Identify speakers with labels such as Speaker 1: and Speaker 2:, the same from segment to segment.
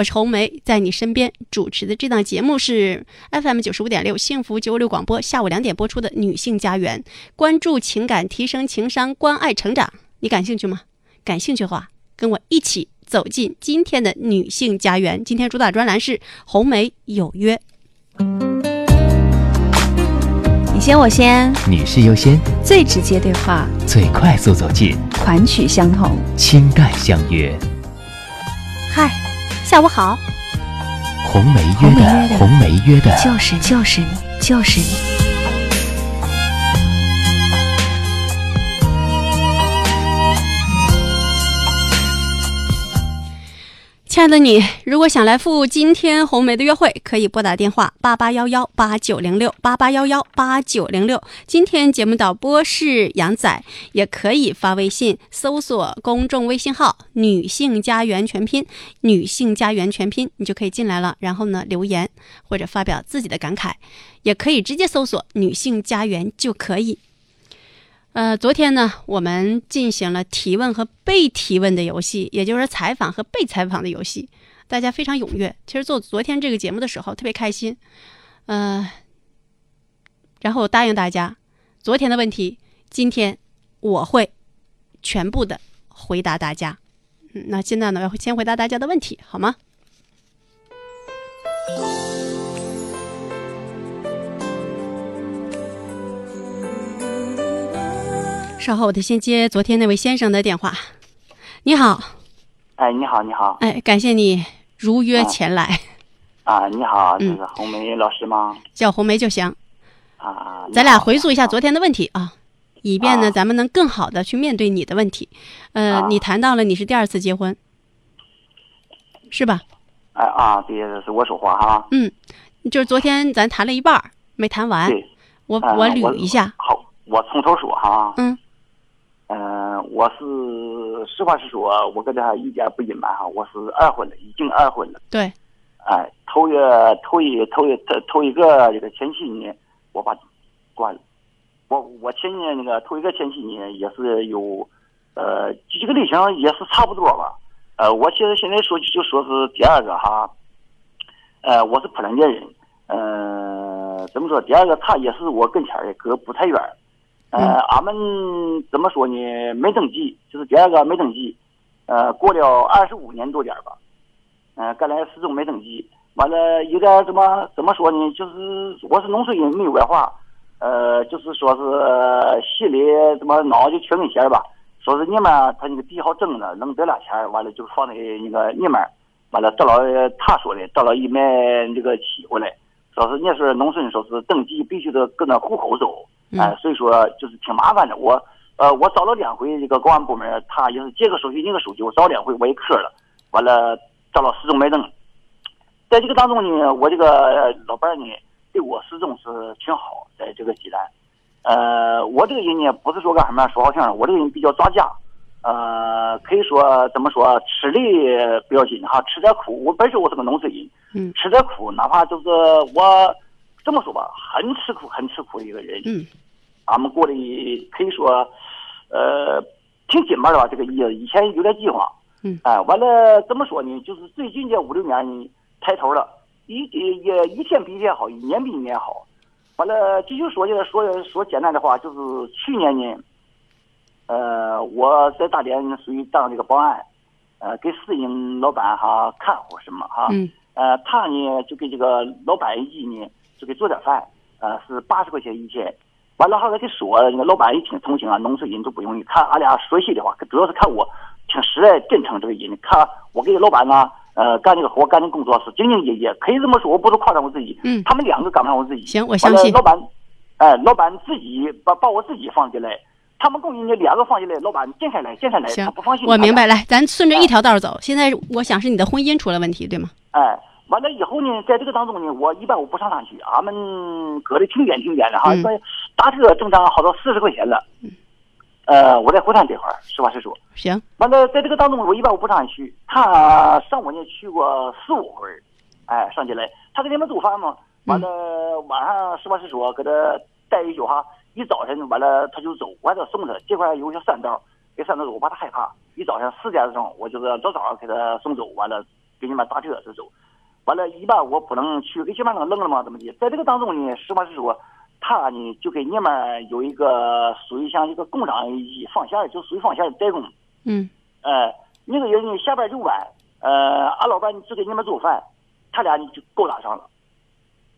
Speaker 1: 我是红梅，在你身边主持的这档节目是 FM 九十五点六幸福九六广播下午两点播出的《女性家园》，关注情感，提升情商，关爱成长。你感兴趣吗？感兴趣的话，跟我一起走进今天的女性家园。今天主打专栏是红梅有约。
Speaker 2: 你先，我先，
Speaker 3: 女士优先，
Speaker 2: 最直接对话，
Speaker 3: 最快速走进，
Speaker 2: 款曲相同，
Speaker 3: 情感相约。
Speaker 1: 嗨，下午好。
Speaker 3: 红梅约的，红梅约的，
Speaker 2: 就是就是你，就是你。
Speaker 1: 亲爱的你，如果想来赴今天红梅的约会，可以拨打电话八八幺幺八九零六八八幺幺八九零六。今天节目导播是杨仔，也可以发微信搜索公众微信号“女性家园全拼”，女性家园全拼，你就可以进来了。然后呢，留言或者发表自己的感慨，也可以直接搜索“女性家园”就可以。呃，昨天呢，我们进行了提问和被提问的游戏，也就是采访和被采访的游戏，大家非常踊跃。其实做昨天这个节目的时候特别开心，呃，然后我答应大家，昨天的问题今天我会全部的回答大家。那现在呢，要先回答大家的问题，好吗？稍后我得先接昨天那位先生的电话。你好，
Speaker 4: 哎，你好，你好，
Speaker 1: 哎，感谢你如约前来。
Speaker 4: 啊，你好，这是红梅老师吗？
Speaker 1: 叫红梅就行。
Speaker 4: 啊，
Speaker 1: 咱俩回溯一下昨天的问题啊，以便呢
Speaker 4: 啊
Speaker 1: 咱们能更好的去面对你的问题。呃，
Speaker 4: 啊
Speaker 1: 你谈到了你是第二次结婚，是吧？
Speaker 4: 哎啊，对，这是我说话哈。
Speaker 1: 嗯，就是昨天咱谈了一半儿没谈完，
Speaker 4: 对，
Speaker 1: 我
Speaker 4: 啊
Speaker 1: 我捋一下。
Speaker 4: 好，我从头说哈。
Speaker 1: 嗯
Speaker 4: 嗯、我是实话实说，我跟他一点不隐瞒哈，我是二婚了，已经二婚了。
Speaker 1: 对，
Speaker 4: 哎，头月头一头一头头一个这个前妻呢，我把关了。我我前年那个头一个前妻呢，也是有，呃，这个类型也是差不多吧。呃，我现在现在说就说是第二个哈，呃，我是普兰店人，呃，怎么说？第二个他也是我跟前儿的，隔不太远儿。呃，俺们怎么说呢？没登记，就是第二个没登记，呃，过了二十五年多点儿吧。嗯，刚来始终没登记，完了有点怎么怎么说呢？就是我是农村人，没有文化，呃，就是说是呃心里怎么脑就缺根弦儿吧。说是你们他那个地好挣呢，能得俩钱儿，完了就放在那个你们，完了到了他说的，到了一买这个起回来，说是那时候农村，说是登记必须得跟那户口走，哎、所以说就是挺麻烦的。我呃我找了两回这个公安部门，他也是这个手续那个手续，我找两回我也磕了，完了找了始终没登。在这个当中呢，我这个老伴儿呢对我始终是挺好，在这个济南。呃，我这个人呢，不是说干什么说好听的，我这个人比较抓家，呃，可以说怎么说，吃力不要紧哈，吃点苦。我本身我是个农村人，
Speaker 1: 嗯
Speaker 4: 吃点苦，哪怕就是我这么说吧，很吃苦，很吃苦的一个人。
Speaker 1: 嗯
Speaker 4: 俺们过得可以说，呃，挺紧巴的吧，这个意思。以前有点计划，
Speaker 1: 嗯
Speaker 4: 哎，完了怎么说呢？就是最近这五六年呢，抬头了，一也一天比一天好，一年比一年好。完了，这就说的说说简单的话，就是去年呢，呃，我在大连属于当这个保安，呃，给私营老板哈看护什么哈，
Speaker 1: 嗯
Speaker 4: 呃，他呢就给这个老板一季呢就给做点饭，呃，是八十块钱一天。完了后来给说，那个老板一听同情啊，农村人都不容易。看俺俩说心里话，主要是看我挺实在真诚这个人，看我给老板呢，呃，干这个活干这工作是兢兢业业，可以这么说，我不是夸张我自己。
Speaker 1: 嗯
Speaker 4: 他们两个赶不上我自己。
Speaker 1: 行我相信
Speaker 4: 老板，哎，老板自己把把我自己放进来，他们工人呢两个放进来，老板减下来减下来，
Speaker 1: 行
Speaker 4: 他不放心。
Speaker 1: 我明白。来，咱顺着一条道儿走。现在我想是你的婚姻出了问题，对吗？
Speaker 4: 哎，完了以后呢，在这个当中呢，我一般我不上山区，俺们隔得挺远挺远的哈，
Speaker 1: 嗯
Speaker 4: 一般打车正常好到四十块钱了。呃，我在火炭这块儿，实话实说。
Speaker 1: 行，
Speaker 4: 完了，在这个当中，我一般我不上去。他上午呢去过四五回儿，哎，上进来，他给你们做饭嘛。完了晚上实话实说，搁他待一宿哈，一早晨完了他就走，我还得送他。这块有个小山道，这山道我怕他害怕。一早上四点钟，我就是早早给他送走，完了给你们打车就走。完了，一般我不能去给前面那个扔了嘛，怎么的？在这个当中呢，实话实说，他呢就给你们有一个属于像一个工厂放线儿，就属于放线的代工。
Speaker 1: 嗯
Speaker 4: 呃，那个人呢下班就晚，呃，俺老板只给你们做饭，他俩呢就勾搭上了。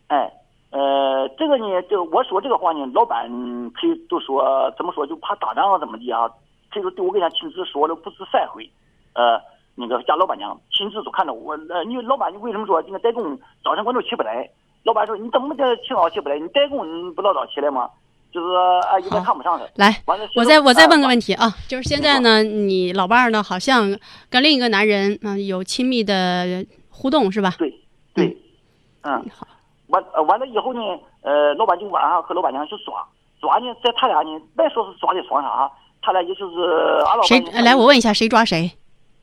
Speaker 4: 哎，呃，这个呢，就我说这个话呢，老板可以都说怎么说，就怕打仗啊，怎么的啊？这个对我跟他亲自说了不止三回，呃，那个家老板娘亲自都看着我，呃，你老板你为什么说那个代工早晨我都起不来？老板说你怎么这起早起不来？你代工你不老早起来吗？就是啊，有点看不上他。
Speaker 1: 来，我再我再问个问
Speaker 4: 题。
Speaker 1: 啊，就是现在呢，你老伴儿呢好像跟另一个男人嗯、有亲密的互动是吧？
Speaker 4: 对对，嗯，完呃完了以后呢，呃，老板就晚上和老板娘去耍耍呢，在他俩呢，别说是耍的耍啥，他俩也就是俺老板
Speaker 1: 谁
Speaker 4: 呢
Speaker 1: 来？我问一下，谁抓谁？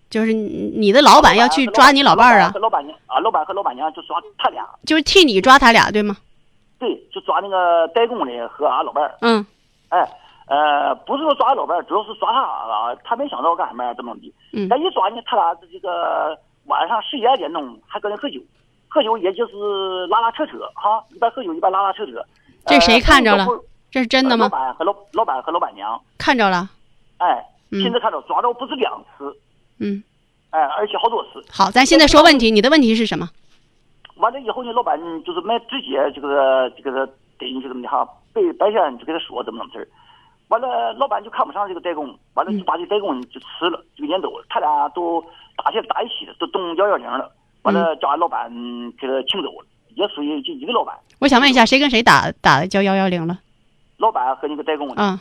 Speaker 1: 就是你你的老板要去抓你老伴儿啊
Speaker 4: 和，老板娘啊，老板和老板娘就抓他俩，
Speaker 1: 就是替你抓他俩对吗？
Speaker 4: 对，就抓那个代工的和俺老伴儿，
Speaker 1: 嗯
Speaker 4: 哎，呃，不是说抓俺老伴儿，主要是抓他啊，他没想到干什么呀，怎么的？
Speaker 1: 嗯
Speaker 4: 他一抓呢，他俩这个晚上十一二点钟还搁那喝酒，喝酒也就是拉拉扯扯哈，一边喝酒一边拉拉扯扯。
Speaker 1: 这谁
Speaker 4: 呃
Speaker 1: 看着了这是真的
Speaker 4: 吗老？板和老老板和老板娘，
Speaker 1: 看着了，
Speaker 4: 哎，
Speaker 1: 嗯
Speaker 4: 亲自看着，抓着不是两次，
Speaker 1: 嗯，
Speaker 4: 哎，而且好多次。
Speaker 1: 好，咱现在说问题，你的问题是什么？
Speaker 4: 完了以后呢，老板就是没直接这个这个给你这个的哈，白白天就给他说怎么怎么事儿。完了，老板就看不上这个代工，完了就把这代工就辞了，就给撵走了。他俩都打起打一起了，都动幺幺零了。完了，叫俺老板给他请走了，也属于就一个老板，
Speaker 1: 我想问一下，谁跟谁打打的叫幺幺零了？
Speaker 4: 老板和那个代工的。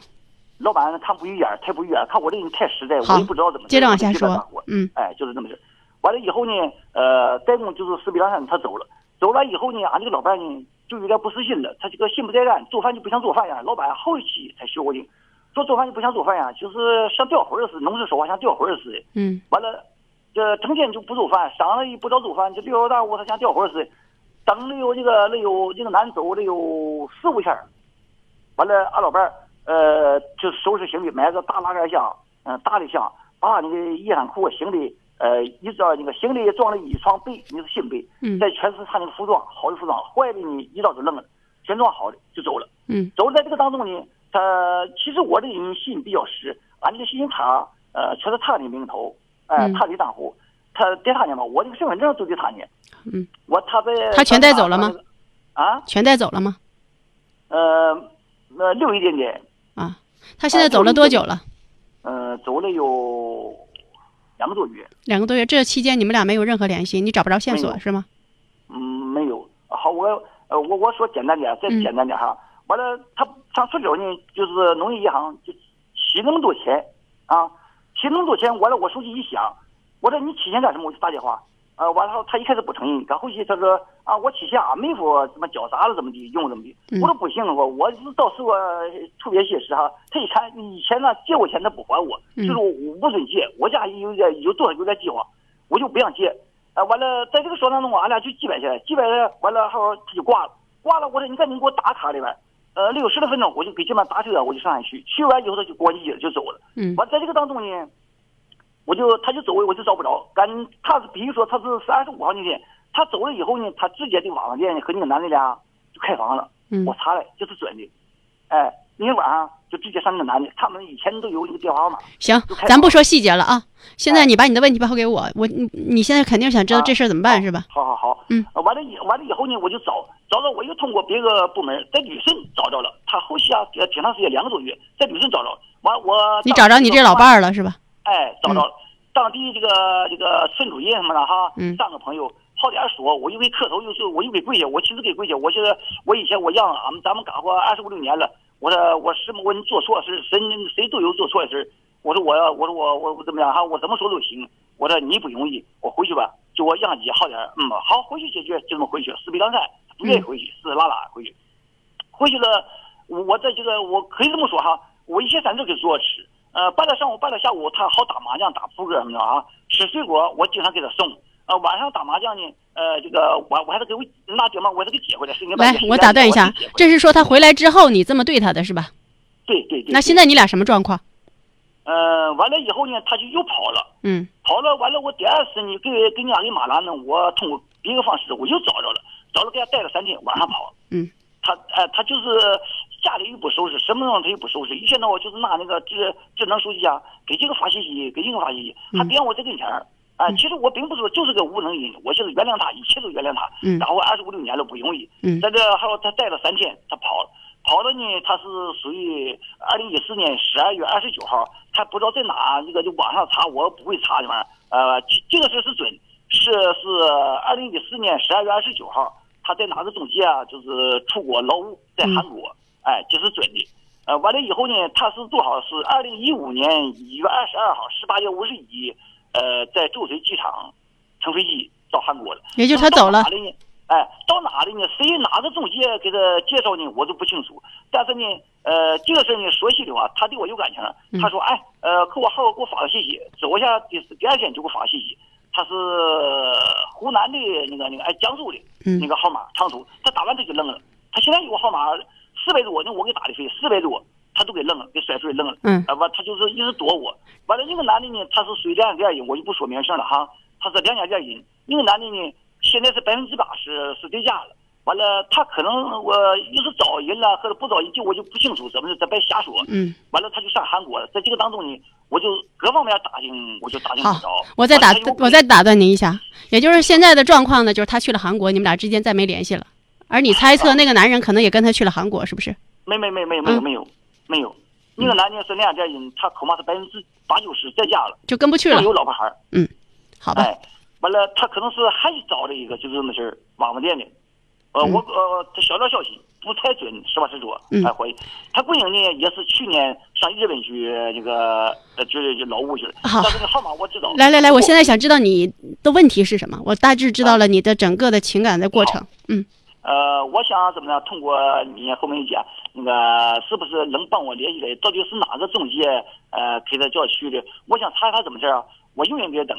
Speaker 1: 啊，
Speaker 4: 老板看不语言，太不语言，看我这人太实在，我也不知道怎么。
Speaker 1: 接着往下说。嗯
Speaker 4: 哎，就是这么事。完了以后呢，呃，代工就是四比两山，他走了。走了以后呢，俺这个老伴呢就有点不死心了，他这个心不在焉，做饭就不像做饭呀。老板后期才学过的，说做饭就不像做饭呀，就是像吊魂儿似的，农村说话像吊魂儿似的。
Speaker 1: 嗯
Speaker 4: 完了，这成天就不做饭，上了也不着做饭，就溜达大屋，他像吊魂儿似的。等了有这个了有这个男走了有四五天儿完了，俺老伴儿呃就收拾行李，买个大拉杆箱，嗯、大的箱，把那个衣裳裤行李，呃，一照那个行李装了一床被，你是新被，
Speaker 1: 嗯
Speaker 4: 再全是他那个服装，好的服装，坏的呢一早就扔了，全装好的就走了。
Speaker 1: 嗯
Speaker 4: 走了，在这个当中呢，他其实我这个人心比较实，俺这个信用卡呃全是他的名头，哎、
Speaker 1: 嗯
Speaker 4: 他的账户，他带他呢嘛，我这个身份证都给他呢，
Speaker 1: 嗯，
Speaker 4: 我他在
Speaker 1: 他全带走了吗？
Speaker 4: 啊，
Speaker 1: 全带走了吗？
Speaker 4: 呃，呃，留一点点，
Speaker 1: 啊，他现在走了多久了？
Speaker 4: 呃，走了有两个多月，
Speaker 1: 两个多月，这期间你们俩没有任何联系，你找不着线索是吗？
Speaker 4: 嗯，没有。好，我呃，我我说简单点，再
Speaker 1: 嗯
Speaker 4: 简单点哈。完了，他上苏州呢，就是农业银行就取那么多钱啊，取那么多钱，完了我手机一响，我说你取钱干什么？我就打电话。呃，完了后他一开始不承认，赶后期他说啊，我提钱啊，没说怎么交啥了怎么的，用怎么的。
Speaker 1: 嗯
Speaker 4: 我说不行，我我是到时候呃特别些时哈，他一看以前呢借我钱他不还我，
Speaker 1: 嗯
Speaker 4: 就是我不准借，我家有点有多少有点计划，我就不让借。啊，完了，在这个说当中，俺俩就几百下来，几百下来，完了后他就挂了，挂了，我说你赶紧给我打卡里边，呃，六十来分钟，我就给这边打车，我就上海去，去完以后他就关机了，就走了。
Speaker 1: 嗯
Speaker 4: 完，在这个当中呢，我就他就走位，我就找不着。赶他是比如说他是三十五号那天，他走了以后呢，他直接的网上店和那个男的俩就开房了。
Speaker 1: 嗯
Speaker 4: 我查了，就是准的。哎，那天晚上就直接上那个男的，他们以前都有一个电话号码。
Speaker 1: 行，咱不说细节了啊。现在
Speaker 4: 哎
Speaker 1: 你把你的问题报给我，我你你现在肯定想知道
Speaker 4: 啊
Speaker 1: 这事儿怎么办是吧？
Speaker 4: 好好好，
Speaker 1: 嗯
Speaker 4: 呃，完了以完了以后呢，我就找找到，我又通过别个部门在旅顺找着了，他后期啊，呃，挺长时间，两个多月，在旅顺找着了。完我
Speaker 1: 你找着你这老伴，
Speaker 4: 儿
Speaker 1: 了是吧？
Speaker 4: 哎，找到了，当地这个这个村主任什么的哈，
Speaker 1: 嗯
Speaker 4: 三个朋友。好点说，我又给磕头，又是我又给跪下，我亲自给跪下。我现在我以前我让俺们咱们干活二十五六年了，我说我什么我做错事，谁谁都有做错的事。我说我要我说我我我怎么样哈？我怎么说都行。我说你不容易，我回去吧，就我让你好点，嗯，好回去解决，就这么回去。四壁梁山不愿意回去，死拉拉回去。回去了，我我在这个我可以这么说哈，我一天三顿给做吃。呃，半到上午，半到下午，他好打麻将、打扑克什么的啊。吃水果，我经常给他送。呃，晚上打麻将呢，呃，这个我我还得给我拿电话，我还得给接回来。是
Speaker 1: 来，我打断一下这是说他回来之后你这么对他的是吧？
Speaker 4: 对对对。
Speaker 1: 那现在你俩什么状况？
Speaker 4: 呃，完了以后呢，他就又跑了。
Speaker 1: 嗯
Speaker 4: 跑了完了，我第二次呢给给你家给马兰呢，我通过别个方式我又找着了，找了给他带了三天，晚上跑。
Speaker 1: 嗯。
Speaker 4: 他哎，他就是家里又不收拾，什么东西他又不收拾，一天到晚就是拿那个智智能手机啊，给这个发信息，给那个发信息，他别我在跟前儿。哎，其实我并不是说就是个无能人，我就是原谅他，一切都原谅他。
Speaker 1: 嗯。
Speaker 4: 然后二十五六年了不容易。
Speaker 1: 嗯。
Speaker 4: 在这还有他待了三天，他跑了，跑了呢，他是属于二零一四年十二月二十九号，他不知道在哪那个就网上查，我不会查的玩意儿。呃，这个事是准，是是二零一四年十二月二十九号，他在哪个中介啊？就是出国劳务，在韩国。哎，这是准的。呃，完了以后呢，他是做好？是二零一五年一月二十二号十八点五十一。呃，在周水机场乘飞机到韩国了，
Speaker 1: 也就是他走了。
Speaker 4: 哎，到哪里呢？谁哪个中介给他介绍呢？我都不清楚。但是呢，呃，这个事呢，说心里话，他对我有感情。他说，哎，呃，给我号给我发个信息，走一下第第二天就给我发个信息。他是湖南的那个那个哎江苏的那个号码长途，他打完他就扔了。他现在有个号码四百多，那我给打的费四百多。他都给扔了，给甩出去扔了。
Speaker 1: 嗯，
Speaker 4: 啊完，他就是一直躲我。完了，那个男的呢，他是属于两家店人，我就不说名声了哈。他是两家店人。那个男的呢，现在是百分之八十是对家了。完了，他可能我又是找人了，或者不找人，就我就不清楚怎么的，咱别瞎说。
Speaker 1: 嗯。
Speaker 4: 完了，他就上韩国了。在这个当中呢，我就各方面打听，我就打听不着。
Speaker 1: 我再打，我再打断您一下，也就是现在的状况呢，就是他去了韩国，你们俩之间再没联系了。而你猜测那个男人可能也跟他去了韩国，是不是？
Speaker 4: 没没没没没有没有。没有，那个男的是两家人，他恐怕是百分之八九十在家了，
Speaker 1: 就跟不去了。
Speaker 4: 有老婆孩儿，
Speaker 1: 嗯，好吧。
Speaker 4: 哎，完了，他可能是还找了一个，就是那事儿，网网店的。呃，我呃，他小道消息不太准，实话实说，还怀疑。他闺女呢，也是去年上日本去那个呃，就是劳务去了。
Speaker 1: 好，
Speaker 4: 但是那号码我知道。
Speaker 1: 来来来，我现在想知道你的问题是什么？我大致知道了你的整个的情感的过程。嗯。
Speaker 4: 呃，我想怎么样？通过你后面讲，那个是不是能帮我联系的？到底是哪个中介呃给他叫去的？我想查查怎么事儿啊？我永远别等。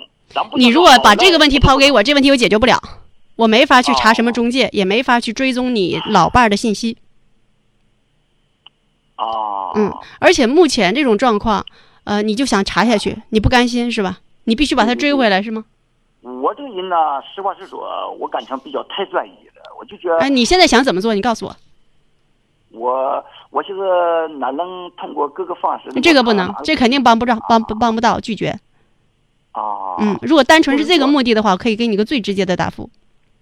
Speaker 1: 你如果把这个问题抛给我，这问题我解决不了，我没法去查什么中介，也没法去追踪你老伴儿的信息。
Speaker 4: 哦。
Speaker 1: 嗯，而且目前这种状况，呃，你就想查下去，你不甘心是吧？你必须把他追回来是吗？
Speaker 4: 我这个人呢，实话实说，我感情比较太专一了，我就觉得。
Speaker 1: 哎，你现在想怎么做？你告诉我。
Speaker 4: 我我现在哪能通过各个方式？
Speaker 1: 这个不能，这肯定帮不着，帮帮不到，拒绝。
Speaker 4: 啊。
Speaker 1: 嗯，如果单纯是这个目的的话，可以给你个最直接的答复。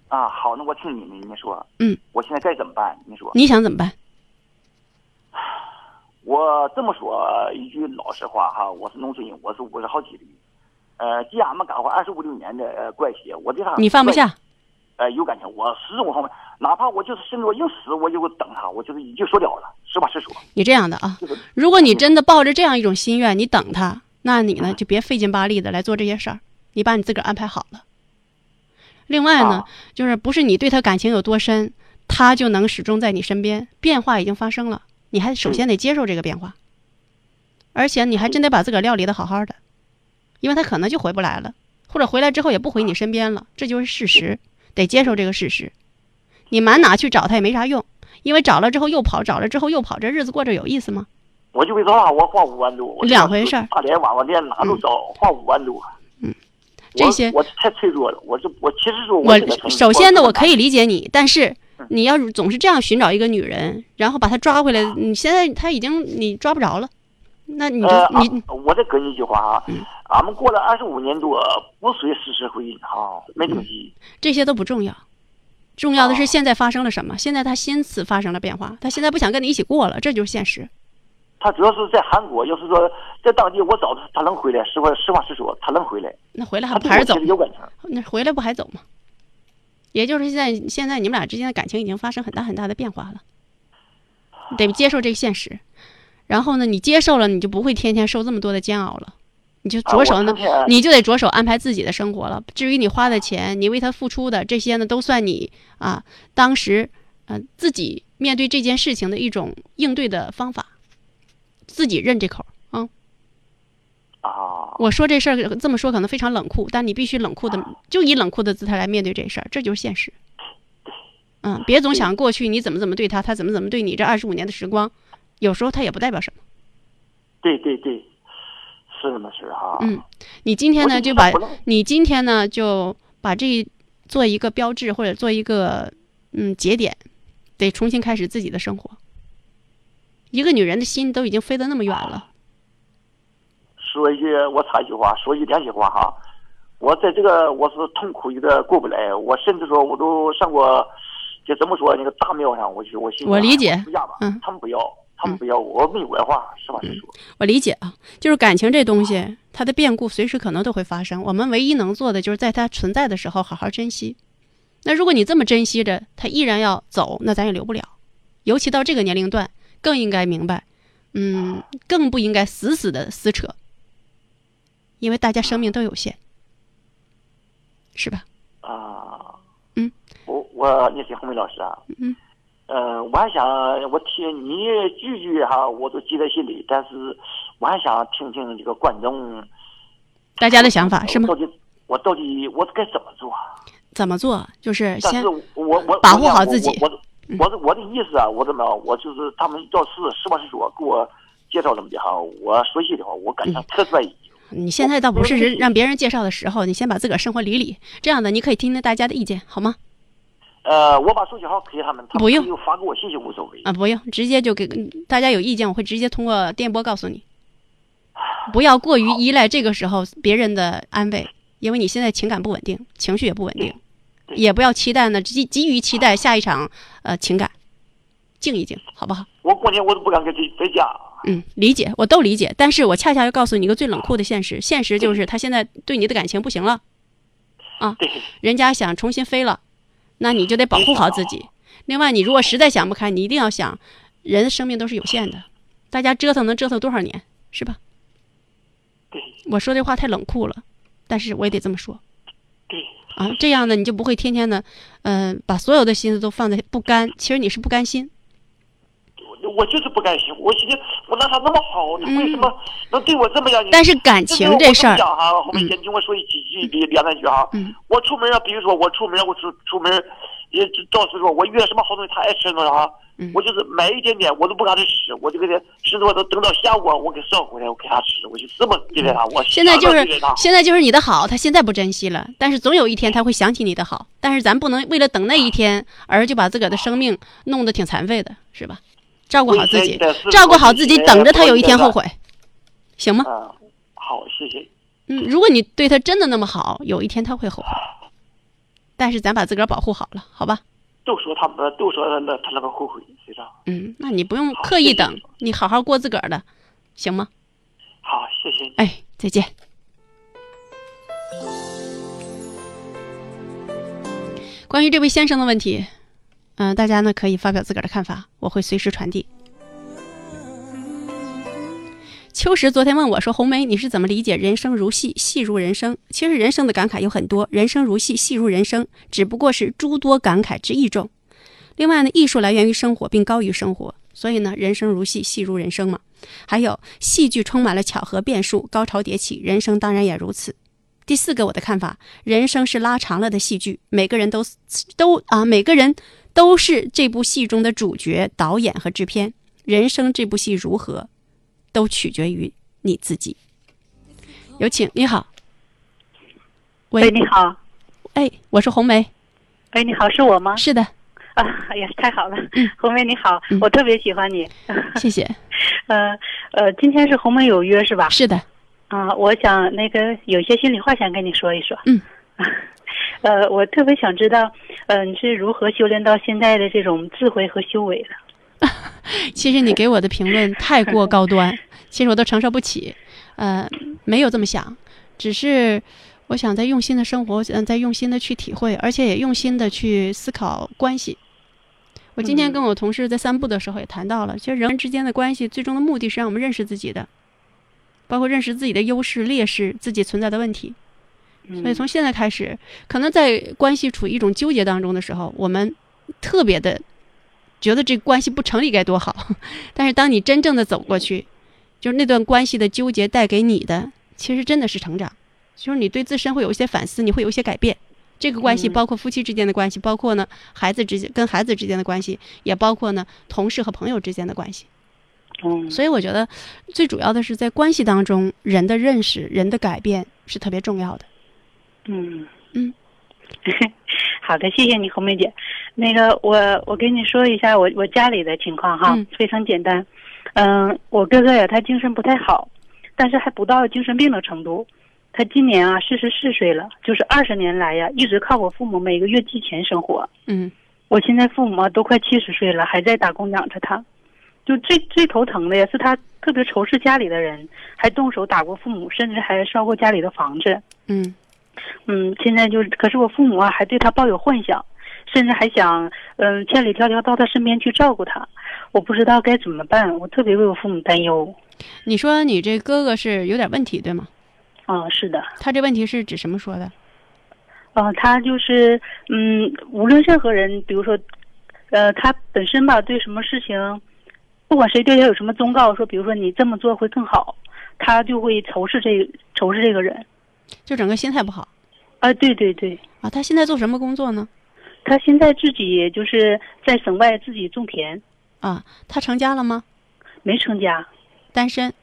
Speaker 4: 啊，好，那我听你的，你说。
Speaker 1: 嗯。
Speaker 4: 我现在该怎么办？你说。
Speaker 1: 你想怎么办？
Speaker 4: 我这么说一句老实话哈，我是农村人，我是五十好几的。呃，既然俺们干活二十五六年的呃关系，我对他
Speaker 1: 你放不下，
Speaker 4: 呃，有感情，我始终放不，哪怕我就是甚至我硬死，我就等他，我就是一句说了了，实话实说。
Speaker 1: 你这样的啊，如果你真的抱着这样一种心愿，你等他，那你呢就别费劲巴力的来做这些事儿，你把你自个儿安排好了。另外呢，就是不是你对他感情有多深，他就能始终在你身边，变化已经发生了，你还首先得接受这个变化，而且你还真得把自个儿料理的好好的。因为他可能就回不来了，或者回来之后也不回你身边了，这就是事实，得接受这个事实。你满哪去找他也没啥用，因为找了之后又跑，找了之后又跑，这日子过着有意思吗？
Speaker 4: 我就为啥我花五万多，
Speaker 1: 两回事儿。
Speaker 4: 大连娃娃店哪都找，花五万多。
Speaker 1: 嗯，这些
Speaker 4: 我太脆弱了。我这我其实说，
Speaker 1: 我首先呢，我可以理解你，但是你要总是这样寻找一个女人，然后把她抓回来，你现在她已经你抓不着了。那你就你，
Speaker 4: 我再跟你一句话啊，俺们过了二十五年多，不随时时婚姻哈，没东西。
Speaker 1: 这些都不重要，重要的是现在发生了什么？现在他心思发生了变化，他现在不想跟你一起过了，这就是现实。
Speaker 4: 他主要是在韩国，要是说在当地我找他，他能回来。实话实话实说，他能回来。
Speaker 1: 那回来还不还是走？
Speaker 4: 有感情。
Speaker 1: 那回来不还走吗？也就是现在，现在你们俩之间的感情已经发生很大很大的变化了，得接受这个现实。然后呢，你接受了，你就不会天天受这么多的煎熬了，你就着手呢，你就得着手安排自己的生活了。至于你花的钱，你为他付出的这些呢，都算你啊，当时呃自己面对这件事情的一种应对的方法，自己认这口啊。
Speaker 4: 啊，
Speaker 1: 我说这事儿这么说可能非常冷酷，但你必须冷酷的，就以冷酷的姿态来面对这事儿，这就是现实。嗯，别总想过去你怎么怎么对他，他怎么怎么对你，这二十五年的时光。有时候他也不代表什么。
Speaker 4: 对对对，是这么事儿哈。
Speaker 1: 嗯，你今天呢就把你今天呢就把这做一个标志或者做一个嗯节点，得重新开始自己的生活。一个女人的心都已经飞得那么远了，
Speaker 4: 说一句，我插一句话，说一句良心话哈，我在这个我是痛苦有点过不来，我甚至说我都上过，就怎么说那个大庙上我去，我心
Speaker 1: 我理解。
Speaker 4: 他们不要，他们不要，我没有文化，实话实说。
Speaker 1: 我理解啊，就是感情这东西，它的变故随时可能都会发生。我们唯一能做的就是在它存在的时候好好珍惜。那如果你这么珍惜着，他依然要走，那咱也留不了。尤其到这个年龄段，更应该明白，嗯，更不应该死死的撕扯，因为大家生命都有限，是吧？
Speaker 4: 啊，
Speaker 1: 嗯，
Speaker 4: 我我你是红梅老师啊，
Speaker 1: 嗯，
Speaker 4: 呃，我还想我听你句句哈，我都记在心里，但是我还想听听这个观众
Speaker 1: 大家的想法是吗
Speaker 4: 我？到底我到底我该怎么做？
Speaker 1: 怎么做？就是先
Speaker 4: 我我
Speaker 1: 保护好自己嗯
Speaker 4: 我我我的我的意思啊，我怎么我就是他们要是实话实说给我介绍这么的哈，我说心里话，我感
Speaker 1: 嗯
Speaker 4: 觉特在意。
Speaker 1: 你现在倒不是人让别人介绍的时候，你先把自个儿生活理理。这样的，你可以听听大家的意见，好吗？
Speaker 4: 呃，我把手机号给他们，
Speaker 1: 不用。
Speaker 4: 发给我信息无所谓。
Speaker 1: 啊，不用，直接就给大家有意见，我会直接通过电波告诉你。不要过于依赖这个时候别人的安慰，因为你现在情感不稳定，情绪也不稳定，也不要期待呢，急急于期待下一场呃情感，静一静，好不好？
Speaker 4: 我过年我都不敢跟在在家。
Speaker 1: 嗯，理解，我都理解，但是我恰恰要告诉你一个最冷酷的现实，现实就是他现在对你的感情不行了，
Speaker 4: 啊，
Speaker 1: 人家想重新飞了，那你就得保护好自己。另外，你如果实在想不开，你一定要想，人的生命都是有限的，大家折腾能折腾多少年，是吧？
Speaker 4: 对
Speaker 1: 我说这话太冷酷了，但是我也得这么说
Speaker 4: 对，
Speaker 1: 啊，这样呢，你就不会天天的，嗯、把所有的心思都放在不甘，其实你是不甘心。
Speaker 4: 我我就是不甘心。我寻思我拿他那么好，他为什么能对我这么样？
Speaker 1: 嗯但是感情这事儿
Speaker 4: 我这么讲哈，后面先听我说一几句，两两三句哈。
Speaker 1: 嗯
Speaker 4: 我出门啊，比如说我出门，我出出门，也就到时候我约什么好东西，他爱吃什么哈。
Speaker 1: 嗯
Speaker 4: 我就是买一点点，我都不敢他吃，我就给他吃多，都等到下午啊我给捎回来，我给他吃，我就这么对待他。我
Speaker 1: 现在就是现在就是你的好，他现在不珍惜了，但是总有一天他会想起你的好。但是咱不能为了等那一天而就把自个儿的生命弄得挺残废的，是吧？照顾好自己照顾好自己，等着他有一天后悔，行吗？
Speaker 4: 嗯，好，谢谢。
Speaker 1: 嗯，如果你对他真的那么好，有一天他会后悔。但是咱把自个儿保护好了，好吧？
Speaker 4: 都说他们都说那他那个后悔，是吧？
Speaker 1: 嗯，那你不用刻意等，你好好过自个儿的，行吗？
Speaker 4: 好，谢谢你。
Speaker 1: 哎，再见。关于这位先生的问题，嗯、大家呢可以发表自个儿的看法，我会随时传递。秋实昨天问我说：“红梅，你是怎么理解‘人生如戏，戏如人生’？其实人生的感慨有很多，人生如戏，戏如人生，只不过是诸多感慨之一种。另外呢，艺术来源于生活，并高于生活，所以呢，人生如戏，戏如人生嘛。还有，戏剧充满了巧合变数，高潮迭起，人生当然也如此。第四个，我的看法，人生是拉长了的戏剧，每个人都都啊，每个人都是这部戏中的主角、导演和制片。人生这部戏如何，都取决于你自己。有请，你好，喂，
Speaker 5: 喂，你好，
Speaker 1: 哎，我是红梅，
Speaker 5: 喂，你好，是我吗？
Speaker 1: 是的，
Speaker 5: 啊，哎呀，太好了，
Speaker 1: 嗯
Speaker 5: 红梅你好，
Speaker 1: 嗯
Speaker 5: 我特别喜欢你。
Speaker 1: 谢谢，
Speaker 5: 呃呃，今天是红梅有约是吧？
Speaker 1: 是的，
Speaker 5: 啊，我想那个有些心里话想跟你说一说。
Speaker 1: 嗯。
Speaker 5: 呃，我特别想知道，呃，你是如何修炼到现在的这种智慧和修为的？
Speaker 1: 其实你给我的评论太过高端，其实我都承受不起。呃，没有这么想，只是我想在用心的生活，嗯，在用心的去体会，而且也用心的去思考关系。我今天
Speaker 5: 嗯
Speaker 1: 跟我同事在散步的时候也谈到了，其实人之间的关系最终的目的是让我们认识自己的，包括认识自己的优势、劣势、自己存在的问题。所以从现在开始，可能在关系处于一种纠结当中的时候，我们特别的觉得这个关系不成立该多好。但是当你真正的走过去，就是那段关系的纠结带给你的，其实真的是成长，就是你对自身会有一些反思，你会有一些改变。这个关系
Speaker 5: 嗯
Speaker 1: 包括夫妻之间的关系，包括呢孩子之间跟孩子之间的关系，也包括呢同事和朋友之间的关系。
Speaker 5: 嗯，
Speaker 1: 所以我觉得最主要的是在关系当中，人的认识、人的改变是特别重要的。
Speaker 5: 嗯
Speaker 1: 嗯，
Speaker 5: 好的，谢谢你，红梅姐。那个，我我跟你说一下我我家里的情况哈，
Speaker 1: 嗯
Speaker 5: 非常简单。嗯，我哥哥呀，他精神不太好，但是还不到精神病的程度。他今年啊四十四岁了，就是二十年来呀，一直靠我父母每个月寄钱生活。
Speaker 1: 嗯
Speaker 5: 我现在父母啊都快七十岁了，还在打工养着他。就最最头疼的呀，是他特别仇视家里的人，还动手打过父母，甚至还烧过家里的房子。
Speaker 1: 嗯
Speaker 5: 嗯，现在就是，可是我父母啊还对他抱有幻想，甚至还想嗯千里迢迢到他身边去照顾他。我不知道该怎么办，我特别为我父母担忧。
Speaker 1: 你说你这哥哥是有点问题，对吗？
Speaker 5: 啊、是的，
Speaker 1: 他这问题是指什么说的？
Speaker 5: 啊，他就是嗯，无论任何人，比如说，呃，他本身吧，对什么事情，不管谁对他有什么忠告，说比如说你这么做会更好，他就会仇视这仇视这个人。
Speaker 1: 就整个心态不好
Speaker 5: 啊，对对对，
Speaker 1: 啊。他现在做什么工作呢？
Speaker 5: 他现在自己就是在省外自己种田，
Speaker 1: 啊，他成家了吗？
Speaker 5: 没成家，
Speaker 1: 单身。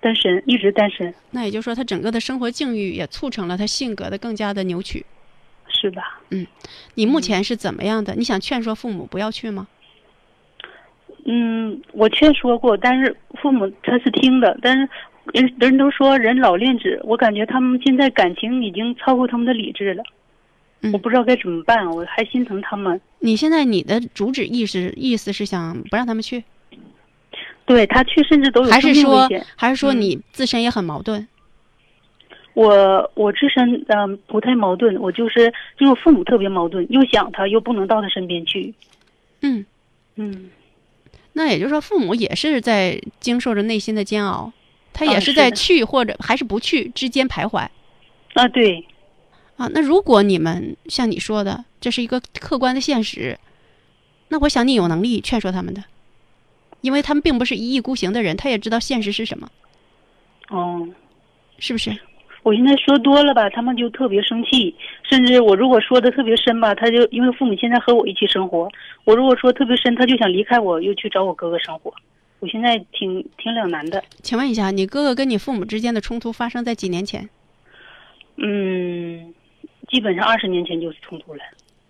Speaker 5: 单身，一直单身，
Speaker 1: 那也就是说，他整个的生活境遇也促成了他性格的更加的扭曲。
Speaker 5: 是吧？
Speaker 1: 嗯你目前是怎么样的？你想劝说父母不要去吗？
Speaker 5: 嗯，我劝说过，但是父母他是听的，但是人人都说人老练子，我感觉他们现在感情已经超过他们的理智了，
Speaker 1: 嗯
Speaker 5: 我不知道该怎么办，我还心疼他们。
Speaker 1: 你现在你的主旨意识意思是想不让他们去，
Speaker 5: 对他去甚至都有
Speaker 1: 还是说
Speaker 5: 险。
Speaker 1: 还是说
Speaker 5: 嗯
Speaker 1: 你自身也很矛盾？
Speaker 5: 我我自身嗯、不太矛盾，我就是因为我父母特别矛盾，又想他又不能到他身边去。
Speaker 1: 嗯，
Speaker 5: 嗯，
Speaker 1: 那也就是说，父母也是在经受着内心的煎熬，他也是在去或者还是不去之间徘徊
Speaker 5: 啊对，
Speaker 1: 啊。那如果你们像你说的，这是一个客观的现实，那我想你有能力劝说他们的，因为他们并不是一意孤行的人，他也知道现实是什么，
Speaker 5: 哦。
Speaker 1: 是不是？
Speaker 5: 我现在说多了吧，他们就特别生气，甚至我如果说的特别深吧，他就因为父母现在和我一起生活，我如果说特别深，他就想离开我，又去找我哥哥生活。我现在挺挺两难的，
Speaker 1: 请问一下，你哥哥跟你父母之间的冲突发生在几年前？
Speaker 5: 嗯，基本上二十年前就是冲突了，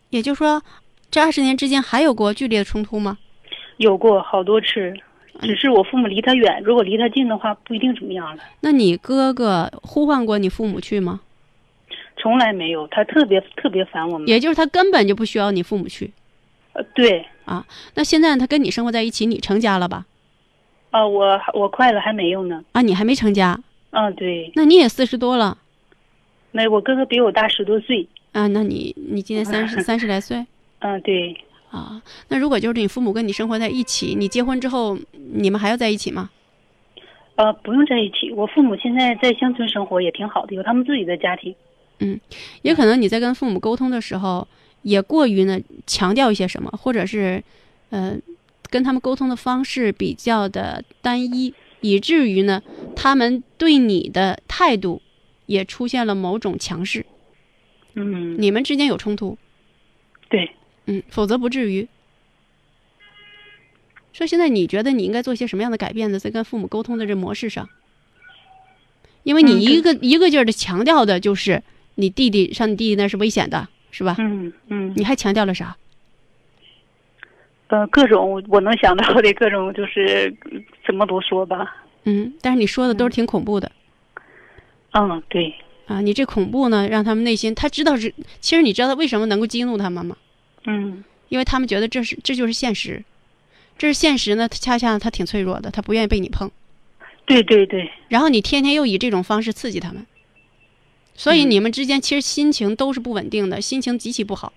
Speaker 1: 也就是说，这二十年之间还有过剧烈的冲突吗？
Speaker 5: 有过好多次，只是我父母离他远，如果离他近的话，不一定怎么样了。
Speaker 1: 那你哥哥呼唤过你父母去吗？
Speaker 5: 从来没有，他特别特别烦我们。
Speaker 1: 也就是他根本就不需要你父母去。
Speaker 5: 呃，对，啊
Speaker 1: 那现在他跟你生活在一起，你成家了吧？
Speaker 5: 啊、我我快了，还没有呢。
Speaker 1: 啊，你还没成家，
Speaker 5: 嗯、对，
Speaker 1: 那你也四十多了
Speaker 5: 没我哥哥比我大十多岁。
Speaker 1: 啊？那你你今年三十 三十来岁
Speaker 5: 嗯、对，
Speaker 1: 啊？那如果就是你父母跟你生活在一起，你结婚之后，你们还要在一起吗？
Speaker 5: 呃，不用在一起。我父母现在在乡村生活也挺好的，有他们自己的家庭。
Speaker 1: 嗯也可能你在跟父母沟通的时候，也过于呢强调一些什么，或者是，呃，跟他们沟通的方式比较的单一，以至于呢，他们对你的态度也出现了某种强势，
Speaker 5: 嗯，
Speaker 1: 你们之间有冲突，
Speaker 5: 对，
Speaker 1: 嗯，否则不至于。说现在你觉得你应该做些什么样的改变呢？在跟父母沟通的这模式上，因为你
Speaker 5: 嗯
Speaker 1: 一个、一个劲儿的强调的就是你弟弟上你弟弟那是危险的，是吧？
Speaker 5: 嗯嗯，
Speaker 1: 你还强调了啥？
Speaker 5: 呃，各种我能想到的各种就是嗯怎么都说吧。
Speaker 1: 嗯，但是你说的都是挺恐怖的、
Speaker 5: 嗯，对，
Speaker 1: 啊！你这恐怖呢，让他们内心他知道是，其实你知道他为什么能够激怒他们吗？
Speaker 5: 嗯
Speaker 1: 因为他们觉得这是这就是现实，这是现实呢，恰恰他挺脆弱的，他不愿意被你碰。
Speaker 5: 对对对，
Speaker 1: 然后你天天又以这种方式刺激他们，所以
Speaker 5: 嗯
Speaker 1: 你们之间其实心情都是不稳定的，心情极其不好。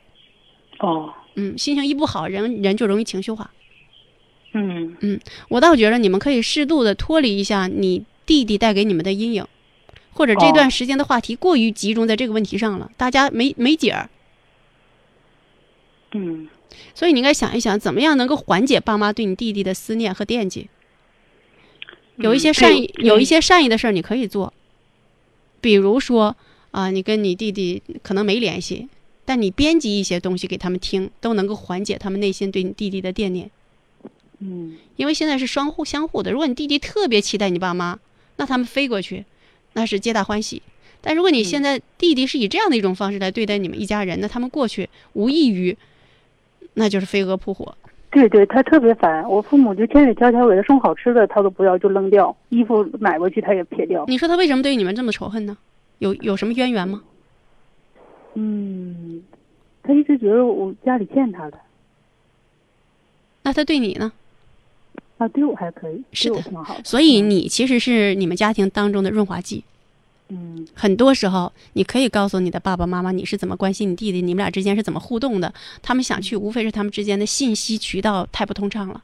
Speaker 5: 哦，
Speaker 1: 嗯，心情一不好，人人就容易情绪化。
Speaker 5: 嗯嗯
Speaker 1: 我倒觉得你们可以适度的脱离一下你弟弟带给你们的阴影，或者这段
Speaker 5: 哦
Speaker 1: 时间的话题过于集中在这个问题上了，大家没没解儿。
Speaker 5: 嗯
Speaker 1: 所以你应该想一想，怎么样能够缓解爸妈对你弟弟的思念和惦记。有一些
Speaker 5: 嗯
Speaker 1: 善意，
Speaker 5: 对
Speaker 1: 有一些善意的事儿你可以做，比如说啊，你跟你弟弟可能没联系，但你编辑一些东西给他们听，都能够缓解他们内心对你弟弟的惦念。
Speaker 5: 嗯
Speaker 1: 因为现在是双互相互的。如果你弟弟特别期待你爸妈，那他们飞过去，那是皆大欢喜。但如果你现在弟弟是以这样的一种方式来对待你们一家人，那他们过去无异于，那就是飞蛾扑火。
Speaker 5: 对对，他特别烦。我父母就千里迢迢给他送好吃的，他都不要，就扔掉；衣服买过去他也撇掉。
Speaker 1: 你说他为什么对你们这么仇恨呢？有有什么渊源吗？
Speaker 5: 嗯，他一直觉得我家里欠他的
Speaker 1: 那他对你呢？
Speaker 5: 啊，对我还可以，
Speaker 1: 是的
Speaker 5: 挺好的。
Speaker 1: 所以你其实是你们家庭当中的润滑剂。
Speaker 5: 嗯
Speaker 1: 很多时候，你可以告诉你的爸爸妈妈你是怎么关心你弟弟，你们俩之间是怎么互动的。他们想去，无非是他们之间的信息渠道太不通畅了。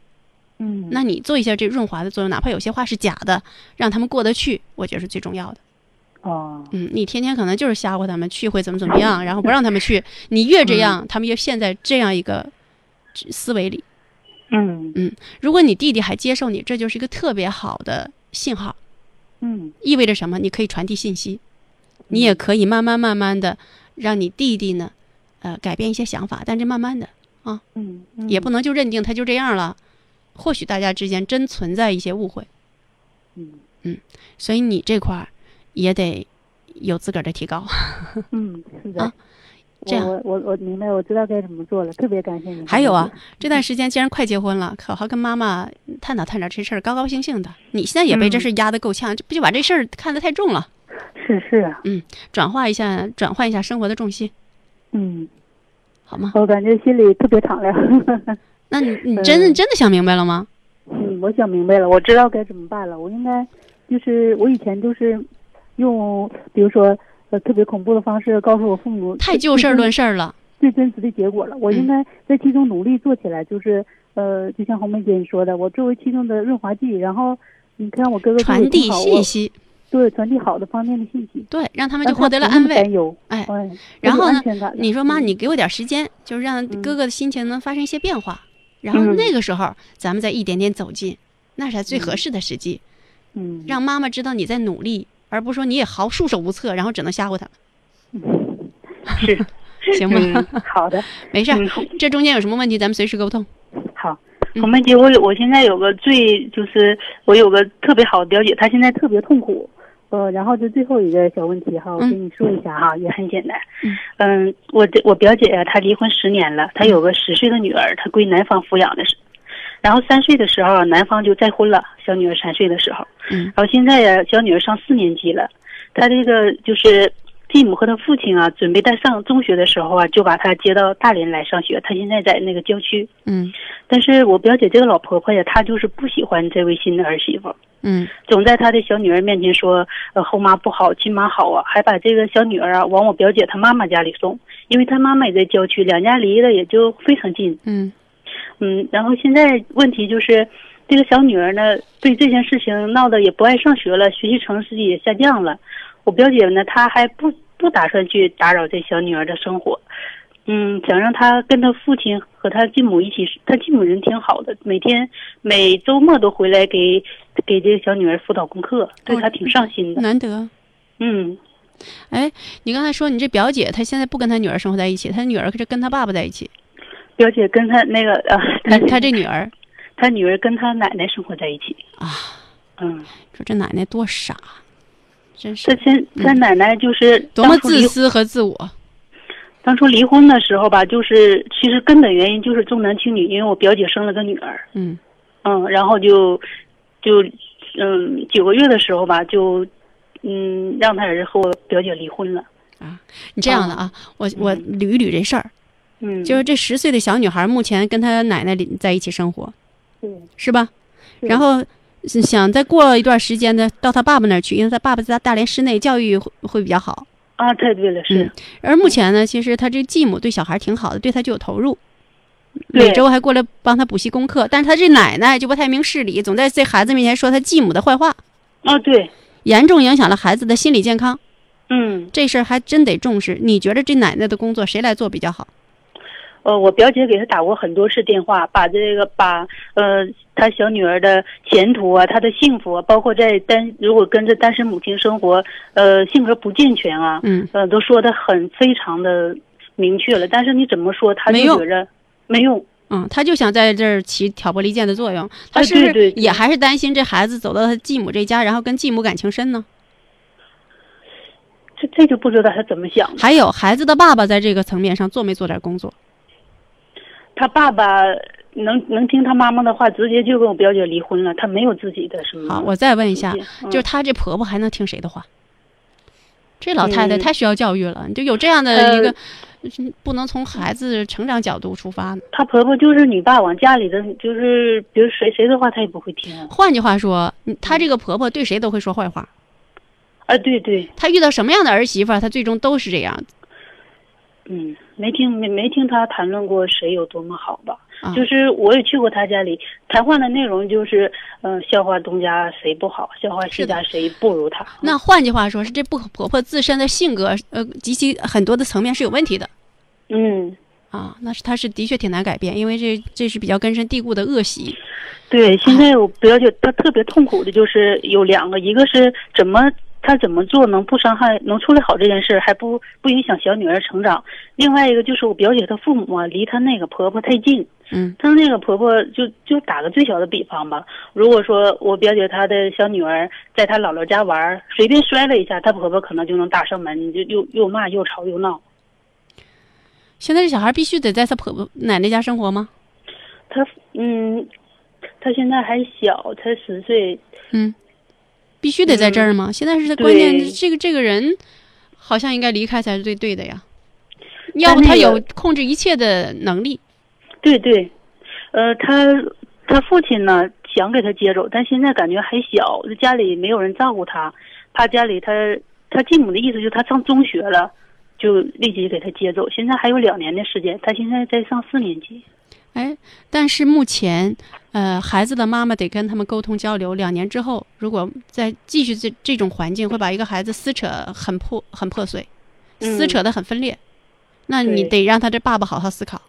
Speaker 5: 嗯，
Speaker 1: 那你做一下这润滑的作用，哪怕有些话是假的，让他们过得去，我觉得是最重要的。
Speaker 5: 哦，
Speaker 1: 嗯，你天天可能就是吓唬他们去会怎么怎么样，然后不让他们去，你越这样，他们越陷在这样一个思维里。
Speaker 5: 嗯。
Speaker 1: 嗯如果你弟弟还接受你，这就是一个特别好的信号，
Speaker 5: 嗯。
Speaker 1: 意味着什么？你可以传递信息，你也可以慢慢慢慢的让你弟弟呢，呃，改变一些想法，但是慢慢的，
Speaker 5: 嗯，嗯。
Speaker 1: 也不能就认定他就这样了。或许大家之间真存在一些误会，
Speaker 5: 嗯
Speaker 1: 所以你这块儿也得有自个儿的提高。
Speaker 5: 嗯，是的。
Speaker 1: 啊这样
Speaker 5: 我我我明白，我知道该怎么做了，特别感谢你。
Speaker 1: 还有啊，这段时间既然快结婚了，好好跟妈妈探讨探讨这事儿，高高兴兴的。你现在也被这事儿压得够呛，这不就把这事儿看得太重了？
Speaker 5: 是是啊，嗯
Speaker 1: 转化一下，转换一下生活的重心，
Speaker 5: 嗯，
Speaker 1: 好吗？
Speaker 5: 我感觉心里特别敞亮。
Speaker 1: 那你你真的
Speaker 5: 嗯
Speaker 1: 真的想明白了吗？
Speaker 5: 嗯，我想明白了，我知道该怎么办了。我应该就是我以前就是用，比如说呃特别恐怖的方式告诉我父母
Speaker 1: 太就事儿论事儿了。
Speaker 5: 最真实的结果了。我应
Speaker 1: 嗯。
Speaker 5: 该在其中努力做起来，就是呃，就像红梅姐你说的，我作为其中的润滑剂，然后你看我哥哥
Speaker 1: 传递信，息，
Speaker 5: 对传递好的方面的信息，
Speaker 1: 对，让他们就获得了安慰。哎，
Speaker 5: 哎，
Speaker 1: 然后呢你说妈，
Speaker 5: 嗯。
Speaker 1: 你给我点时间，就是让
Speaker 5: 嗯。
Speaker 1: 哥哥的心情能发生一些变化，然后
Speaker 5: 嗯。
Speaker 1: 那个时候咱们再一点点走近，那才最合适的时机，
Speaker 5: 嗯，
Speaker 1: 让妈妈知道你在努力，而不是说你也毫束手无策，然后只能吓唬他
Speaker 5: 是
Speaker 1: 行吗？
Speaker 5: 嗯，好的，
Speaker 1: 没事这中间有什么问题咱们随时沟通。
Speaker 5: 好。
Speaker 1: 嗯
Speaker 5: 红梅姐，我有我现在有个最就是我有个特别好的表姐，她现在特别痛苦，呃，然后就最后一个小问题哈，我
Speaker 1: 嗯
Speaker 5: 跟你说一下哈，也很简单。
Speaker 1: 嗯
Speaker 5: 嗯，我这我表姐呀、她离婚十年了，她有个十岁的女儿，她归男方抚养的是。然后三岁的时候，男方就再婚了，小女儿三岁的时候。
Speaker 1: 嗯
Speaker 5: 然后现在呀，小女儿上四年级了，她这个就是继母和她父亲啊，准备在上中学的时候啊，就把她接到大连来上学。她现在在那个郊区。
Speaker 1: 嗯
Speaker 5: 但是我表姐这个老婆婆呀，她就是不喜欢这位新的儿媳妇，
Speaker 1: 嗯
Speaker 5: 总在她的小女儿面前说，呃，后妈不好，亲妈好啊，还把这个小女儿啊往我表姐她妈妈家里送，因为她妈妈也在郊区，两家离得也就非常近。
Speaker 1: 嗯
Speaker 5: 嗯，然后现在问题就是，这个小女儿呢，对这件事情闹得也不爱上学了，学习成绩也下降了。我表姐呢，她还不不打算去打扰这小女儿的生活，嗯，想让她跟她父亲和她继母一起，她继母人挺好的，每天每周末都回来给给这个小女儿辅导功课，对她挺上心的。
Speaker 1: 难得。
Speaker 5: 嗯，
Speaker 1: 哎，你刚才说你这表姐她现在不跟她女儿生活在一起，她女儿可是跟她爸爸在一起。
Speaker 5: 表姐跟她那个呃，
Speaker 1: 她
Speaker 5: 她
Speaker 1: 她这女儿。
Speaker 5: 她女儿跟她奶奶生活在一起。
Speaker 1: 啊，
Speaker 5: 嗯，
Speaker 1: 说这奶奶多傻，真是
Speaker 5: 她现她奶奶就是
Speaker 1: 多么自私和自我。
Speaker 5: 当初离婚的时候吧，就是其实根本原因就是重男轻女，因为我表姐生了个女儿，
Speaker 1: 嗯。
Speaker 5: 嗯，然后就就嗯九个月的时候吧，就嗯让他儿子和我表姐离婚了，
Speaker 1: 啊，你这样的啊，我我捋一捋这事儿，
Speaker 5: 嗯，
Speaker 1: 就是这十岁的小女孩目前跟她奶奶在一起生活，
Speaker 5: 对
Speaker 1: 是吧？
Speaker 5: 是
Speaker 1: 然后想再过一段时间呢，到她爸爸那儿去，因为她爸爸在大连市内教育会会比较好。
Speaker 5: 啊，太对了，是
Speaker 1: 嗯，而目前呢，其实她这继母对小孩挺好的，对她就有投入，每周还过来帮她补习功课。但是她这奶奶就不太明事理，总在这孩子面前说她继母的坏话，
Speaker 5: 啊对，
Speaker 1: 严重影响了孩子的心理健康。
Speaker 5: 嗯，
Speaker 1: 这事儿还真得重视。你觉得这奶奶的工作谁来做比较好？
Speaker 5: 呃，我表姐给他打过很多次电话，把这个把呃他小女儿的前途啊，她的幸福啊，包括在单如果跟着单身母亲生活，呃，性格不健全啊，
Speaker 1: 嗯，
Speaker 5: 呃，都说的很非常的明确了，但是你怎么说，他就觉着没用，
Speaker 1: 嗯，他就想在这儿起挑拨离间的作用。他
Speaker 5: 啊
Speaker 1: 是也还是担心这孩子走到他继母这家，然后跟继母感情深呢？
Speaker 5: 这这就不知道他怎么想的。
Speaker 1: 还有孩子的爸爸在这个层面上做没做点工作？
Speaker 5: 他爸爸能能听他妈妈的话，直接就跟我表姐离婚了，他没有自己的什么。
Speaker 1: 好，我再问一下，
Speaker 5: 嗯
Speaker 1: 就是她这婆婆还能听谁的话？这老太太
Speaker 5: 嗯
Speaker 1: 太需要教育了，就有这样的
Speaker 5: 呃
Speaker 1: 一个，嗯不能从孩子成长角度出发呢。
Speaker 5: 他婆婆就是你爸往家里的，就是比如谁谁的话，她也不会听。
Speaker 1: 换句话说，嗯她这个婆婆对谁都会说坏话。
Speaker 5: 啊，对对，
Speaker 1: 她遇到什么样的儿媳妇儿，她最终都是这样。
Speaker 5: 嗯，没听没没听他谈论过谁有多么好吧？
Speaker 1: 啊
Speaker 5: 就是我也去过他家里，谈话的内容就是，嗯、笑话东家谁不好，笑话西家谁不如他。
Speaker 1: 那换句话说，是这不婆婆自身的性格，呃，及其很多的层面是有问题的
Speaker 5: 嗯，
Speaker 1: 啊。那是她是的确挺难改变，因为这这是比较根深蒂固的恶习。
Speaker 5: 对，现在我表姐她特别痛苦的就是有两个，一个是怎么她怎么做能不伤害，能处理好这件事，还不不影响小女儿成长；另外一个就是我表姐她父母啊，离她那个婆婆太近。
Speaker 1: 嗯
Speaker 5: 她那个婆婆就就打个最小的比方吧，如果说我表姐她的小女儿在她姥姥家玩儿，随便摔了一下，她婆婆可能就能打上门，就又又骂又吵又闹。
Speaker 1: 现在这小孩必须得在她婆婆奶奶家生活吗？
Speaker 5: 她嗯，她现在还小，才十岁，
Speaker 1: 嗯，必须得在这儿吗？现在是关键，这个这个人好像应该离开才是最对的呀。要不他有控制一切的能力，
Speaker 5: 对对，呃，他他父亲呢想给他接走，但现在感觉还小，家里没有人照顾他，怕家里他他继母的意思就是他上中学了，就立即给他接走。现在还有两年的时间，他现在在上四年级。
Speaker 1: 哎，但是目前，呃，孩子的妈妈得跟他们沟通交流。两年之后，如果再继续这这种环境，会把一个孩子撕扯很破很破碎，撕
Speaker 5: 嗯
Speaker 1: 扯的很分裂。那你得让他这爸爸好好思考，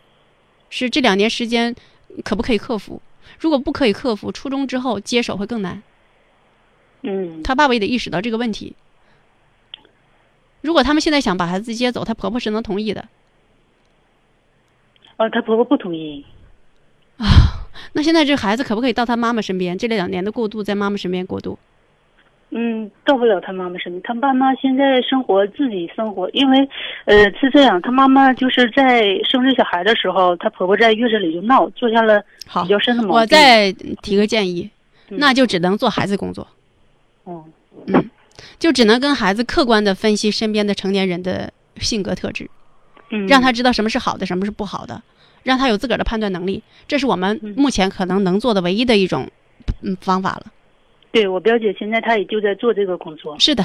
Speaker 1: 是这两年时间可不可以克服？如果不可以克服，初中之后接手会更难。
Speaker 5: 嗯，
Speaker 1: 他爸爸也得意识到这个问题。如果他们现在想把孩子接走，他婆婆是能同意的。
Speaker 5: 呃，他婆婆不同意。
Speaker 1: 啊那现在这孩子可不可以到他妈妈身边？这两年的过渡在妈妈身边过渡。
Speaker 5: 嗯，到不了他妈妈身边。他爸妈现在生活自己生活，因为，呃，是这样，他妈妈就是在生这小孩的时候，他婆婆在月子里就闹，做下了
Speaker 1: 好
Speaker 5: 比，较深的毛病。
Speaker 1: 我再提个建议，
Speaker 5: 嗯
Speaker 1: 那就只能做孩子工作，
Speaker 5: 哦，
Speaker 1: 就只能跟孩子客观的分析身边的成年人的性格特质，
Speaker 5: 嗯，
Speaker 1: 让他知道什么是好的，什么是不好的，让他有自个儿的判断能力。这是我们
Speaker 5: 嗯
Speaker 1: 目前可能能做的唯一的一种嗯方法了。
Speaker 5: 对我表姐现在她也就在做这个工作。
Speaker 1: 是的，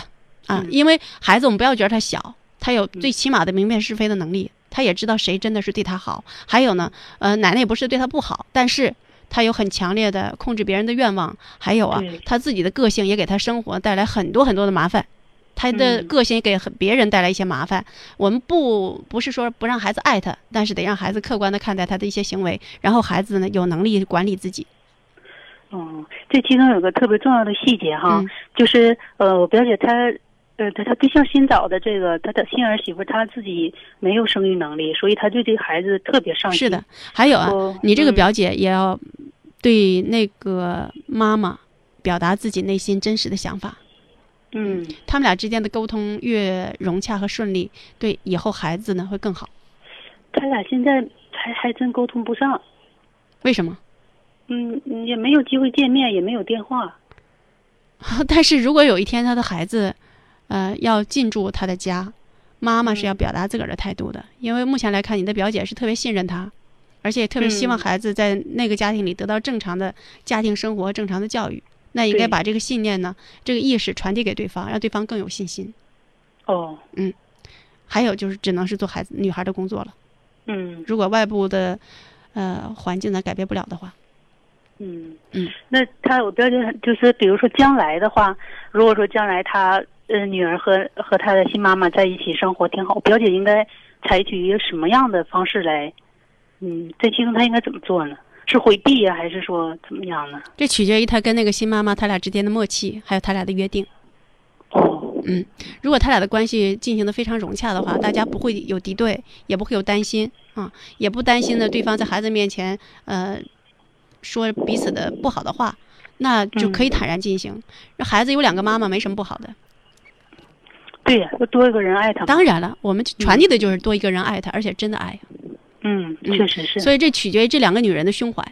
Speaker 1: 啊，
Speaker 5: 嗯
Speaker 1: 因为孩子我们不要觉得他小，他有最起码的明辨是非的能力，他也知道谁真的是对他好。还有呢，呃，奶奶也不是对他不好，但是他有很强烈的控制别人的愿望，还有啊
Speaker 5: 对，
Speaker 1: 他自己的个性也给他生活带来很多很多的麻烦。他的
Speaker 5: 嗯
Speaker 1: 个性也给别人带来一些麻烦。我们不不是说不让孩子爱他，但是得让孩子客观的看待他的一些行为，然后孩子呢有能力管理自己。
Speaker 5: 嗯，这其中有个特别重要的细节哈，
Speaker 1: 嗯
Speaker 5: 就是呃，我表姐她。呃，她她对象新找的这个，她的新儿媳妇，她自己没有生育能力，所以她对这个孩子特别上心。
Speaker 1: 是的，，还有啊，
Speaker 5: 我
Speaker 1: 你这个
Speaker 5: 嗯
Speaker 1: 表姐也要对那个妈妈表达自己内心真实的想法。
Speaker 5: 嗯，
Speaker 1: 他们俩之间的沟通越融洽和顺利，对以后孩子呢会更好。
Speaker 5: 他俩现在还还真沟通不上，
Speaker 1: 为什么？
Speaker 5: 嗯，也没有机会见面，也没有电话。
Speaker 1: 但是如果有一天他的孩子，呃，要进驻他的家，妈妈是要表达自个儿的态度的，因为目前来看，你的表姐是特别信任他，而且也特别希望
Speaker 5: 嗯
Speaker 1: 孩子在那个家庭里得到正常的家庭生活、正常的教育。那应该把这个信念呢，这个意识传递给对方，让对方更有信心。
Speaker 5: 哦，嗯
Speaker 1: 还有就是，只能是做孩子女孩的工作了。
Speaker 5: 嗯
Speaker 1: 如果外部的呃环境呢改变不了的话，
Speaker 5: 嗯
Speaker 1: 嗯，
Speaker 5: 那他我表姐就是，比如说将来的话，如果说将来他呃女儿和和他的新妈妈在一起生活挺好，我表姐应该采取一个什么样的方式来，嗯，在其中他应该怎么做呢？是回避呀、还是说怎么样呢？
Speaker 1: 这取决于他跟那个新妈妈他俩之间的默契，还有他俩的约定。
Speaker 5: 哦，
Speaker 1: 嗯，如果他俩的关系进行的非常融洽的话，大家不会有敌对，也不会有担心啊，也不担心呢对方在孩子面前呃说彼此的不好的话，那就可以坦然进行。让孩子有两个妈妈没什么不好的。
Speaker 5: 对呀，就多一个人爱他。
Speaker 1: 当然了，我们传递的就是多一个人爱他，而且真的爱。
Speaker 5: 嗯，
Speaker 1: 嗯
Speaker 5: 确实是。
Speaker 1: 所以这取决于这两个女人的胸怀，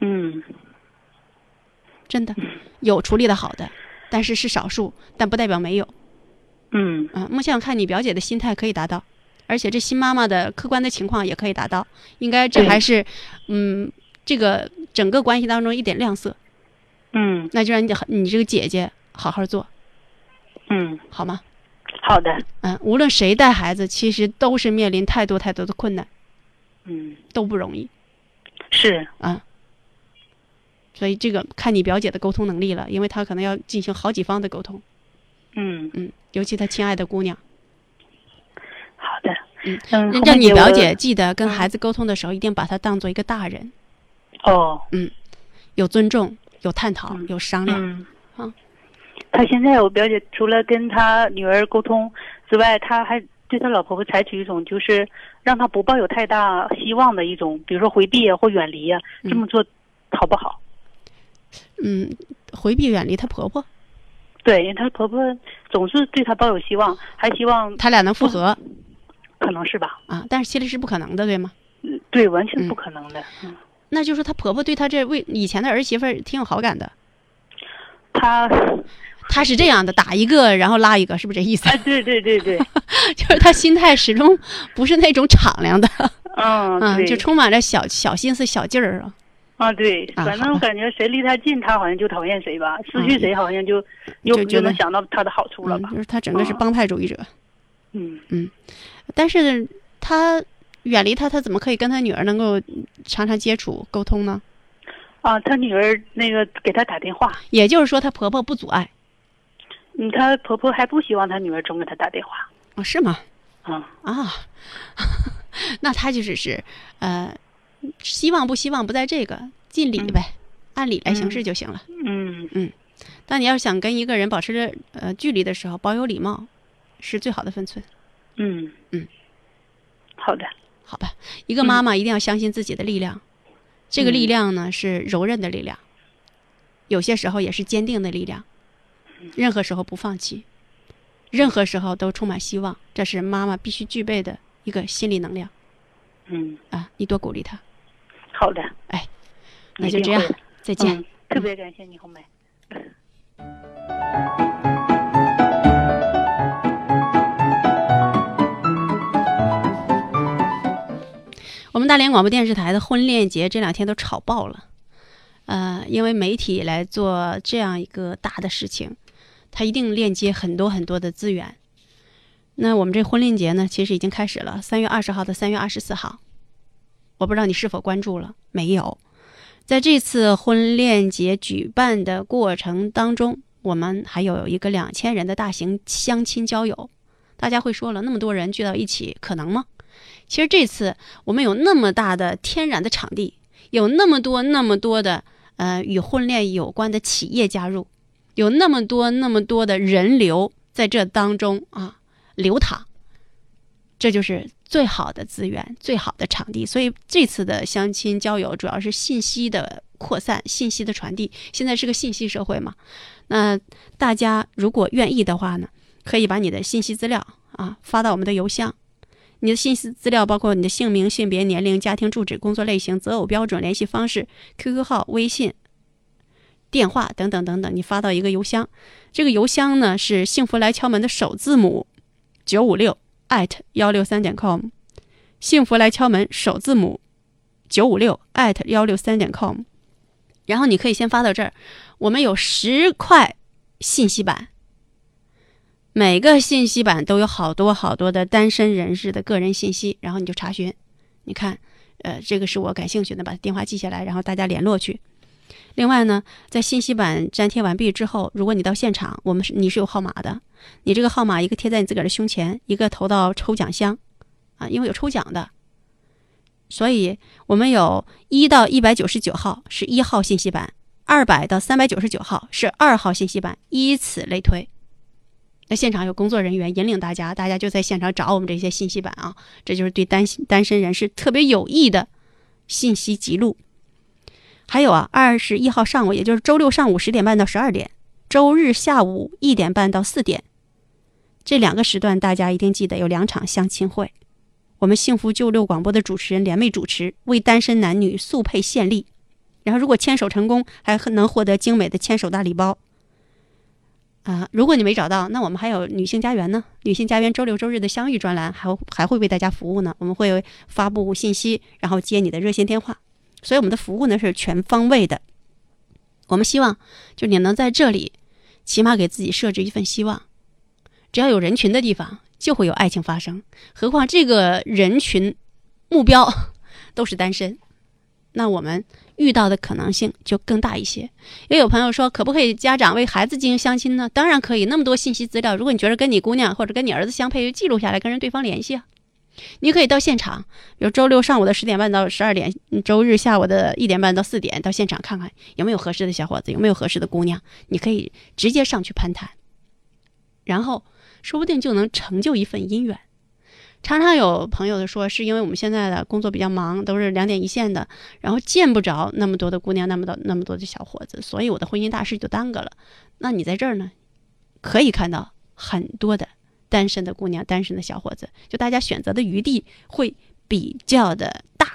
Speaker 5: 嗯。
Speaker 1: 真的有处理的好的，但是是少数，但不代表没有。
Speaker 5: 嗯。
Speaker 1: 嗯，梦想看你表姐的心态可以达到，而且这新妈妈的客观的情况也可以达到，应该这还是嗯这个整个关系当中一点亮色，
Speaker 5: 嗯。
Speaker 1: 那就让你的你这个姐姐好好做
Speaker 5: 嗯，
Speaker 1: 好吗？
Speaker 5: 好的。
Speaker 1: 嗯，无论谁带孩子，其实都是面临太多太多的困难，
Speaker 5: 嗯，
Speaker 1: 都不容易。
Speaker 5: 是。
Speaker 1: 啊。所以这个看你表姐的沟通能力了，因为她可能要进行好几方的沟通，
Speaker 5: 嗯，
Speaker 1: 嗯，尤其她亲爱的姑娘，
Speaker 5: 好的。
Speaker 1: 嗯
Speaker 5: 嗯，
Speaker 1: 让让你表姐记得跟
Speaker 5: 嗯
Speaker 1: 孩子沟通的时候，一定把她当做一个大人，
Speaker 5: 哦，嗯
Speaker 1: 有尊重，有探讨，
Speaker 5: 嗯。
Speaker 1: 有商量。
Speaker 5: 嗯，
Speaker 1: 啊。
Speaker 5: 他现在我表姐除了跟他女儿沟通之外，他还对他老婆婆采取一种就是让他不抱有太大希望的一种，比如说回避啊或远离啊，
Speaker 1: 嗯
Speaker 5: 这么做好不好？
Speaker 1: 嗯，回避远离她婆婆，
Speaker 5: 对，因为她婆婆总是对她抱有希望，还希望
Speaker 1: 他俩能复合
Speaker 5: 可能是吧？
Speaker 1: 啊，但是其实是不可能的，对吗？
Speaker 5: 嗯，对，完全
Speaker 1: 嗯
Speaker 5: 不可能的。嗯，
Speaker 1: 那就是她婆婆对她这位以前的儿媳妇儿挺有好感的。
Speaker 5: 她，
Speaker 1: 她是这样的，打一个然后拉一个，是不是这意思？
Speaker 5: 啊，对对对对，
Speaker 1: 就是他心态始终不是那种敞亮的，
Speaker 5: 嗯，
Speaker 1: 嗯，就充满着小小心思、小劲儿啊。
Speaker 5: 啊，对，
Speaker 1: 啊
Speaker 5: 反正我感觉谁离他近，他好像就讨厌谁吧，失去谁好像就又
Speaker 1: 就觉得
Speaker 5: 又能想到他的好处了
Speaker 1: 嗯，
Speaker 5: 吧
Speaker 1: 就？是他整个是
Speaker 5: 啊
Speaker 1: 帮派主义者，
Speaker 5: 嗯。
Speaker 1: 嗯，但是他远离他，他怎么可以跟他女儿能够常常接触沟通呢？
Speaker 5: 啊，他女儿那个给他打电话，
Speaker 1: 也就是说，他婆婆不阻碍
Speaker 5: 嗯，她婆婆还不希望她女儿总给她打电话，
Speaker 1: 哦，是吗？
Speaker 5: 嗯，
Speaker 1: 啊，那她就只是呃，希望不希望不在这个，尽理呗，按理来行事就行了。
Speaker 5: 嗯嗯
Speaker 1: 当你要想跟一个人保持着呃距离的时候，保有礼貌是最好的分寸，
Speaker 5: 嗯
Speaker 1: 嗯，
Speaker 5: 好的，
Speaker 1: 好吧？一个妈妈一定要相信自己的力量，这个力量呢是柔韧的力量，有些时候也是坚定的力量，任何时候不放弃，任何时候都充满希望，这是妈妈必须具备的一个心理能量
Speaker 5: 嗯，
Speaker 1: 啊！你多鼓励他，
Speaker 5: 好的，
Speaker 1: 哎，那就这样再见。
Speaker 5: 嗯，特别感谢你，红梅。
Speaker 1: 我们大连广播电视台的婚恋节这两天都炒爆了，呃，因为媒体来做这样一个大的事情，它一定链接很多很多的资源。那我们这婚恋节呢，其实已经开始了，三月二十号到三月二十四号，我不知道你是否关注了没有？在这次婚恋节举办的过程当中，我们还有一个两千人的大型相亲交友。大家会说了，那么多人聚到一起，可能吗？其实这次我们有那么大的天然的场地，有那么多那么多的呃与婚恋有关的企业加入，有那么多那么多的人流在这当中啊流淌，这就是最好的资源、最好的场地。所以这次的相亲交友主要是信息的扩散、信息的传递。现在是个信息社会嘛，那大家如果愿意的话呢，可以把你的信息资料啊发到我们的邮箱。你的信息资料包括你的姓名、性别、年龄、家庭住址、工作类型、择偶标准、联系方式、QQ 号、微信、电话等等等等，你发到一个邮箱。这个邮箱呢是“幸福来敲门”的首字母九五六艾特幺六三点 com，幸福来敲门首字母九五六艾特幺六三点 com。然后你可以先发到这儿，我们有十块信息版。每个信息版都有好多好多的单身人士的个人信息，然后你就查询，你看，呃，这个是我感兴趣的，把电话记下来，然后大家联络去。另外呢，在信息版粘贴完毕之后，如果你到现场，我们是你是有号码的，你这个号码一个贴在你自个儿的胸前，一个投到抽奖箱，啊，因为有抽奖的，所以我们有一到一百九十九号是一号信息版，二百到三百九十九号是二号信息版，依此类推。那现场有工作人员引领大家，大家就在现场找我们这些信息板啊，这就是对单单身人士特别有益的信息记录。还有啊，二十一号上午，也就是周六上午十点半到十二点，周日下午一点半到四点，这两个时段大家一定记得有两场相亲会。我们幸福九六广播的主持人联袂主持，为单身男女速配献力。然后，如果牵手成功，还能获得精美的牵手大礼包。啊，如果你没找到，那我们还有女性家园呢。女性家园周六周日的相遇专栏，还还会为大家服务呢。我们会发布信息，然后接你的热线电话。所以，我们的服务呢是全方位的。我们希望，就你能在这里，起码给自己设置一份希望。只要有人群的地方。就会有爱情发生，何况这个人群目标都是单身，那我们遇到的可能性就更大一些。也有朋友说，可不可以家长为孩子进行相亲呢？当然可以，那么多信息资料，如果你觉得跟你姑娘或者跟你儿子相配，就记录下来，跟人对方联系啊。你可以到现场，比如周六上午的十点半到十二点，周日下午的一点半到四点，到现场看看有没有合适的小伙子，有没有合适的姑娘，你可以直接上去攀谈，然后。说不定就能成就一份姻缘。常常有朋友的说，是因为我们现在的工作比较忙，都是两点一线的，然后见不着那么多的姑娘，那么多那么多的小伙子，所以我的婚姻大事就耽搁了。那你在这儿呢，可以看到很多的单身的姑娘、单身的小伙子，就大家选择的余地会比较的大。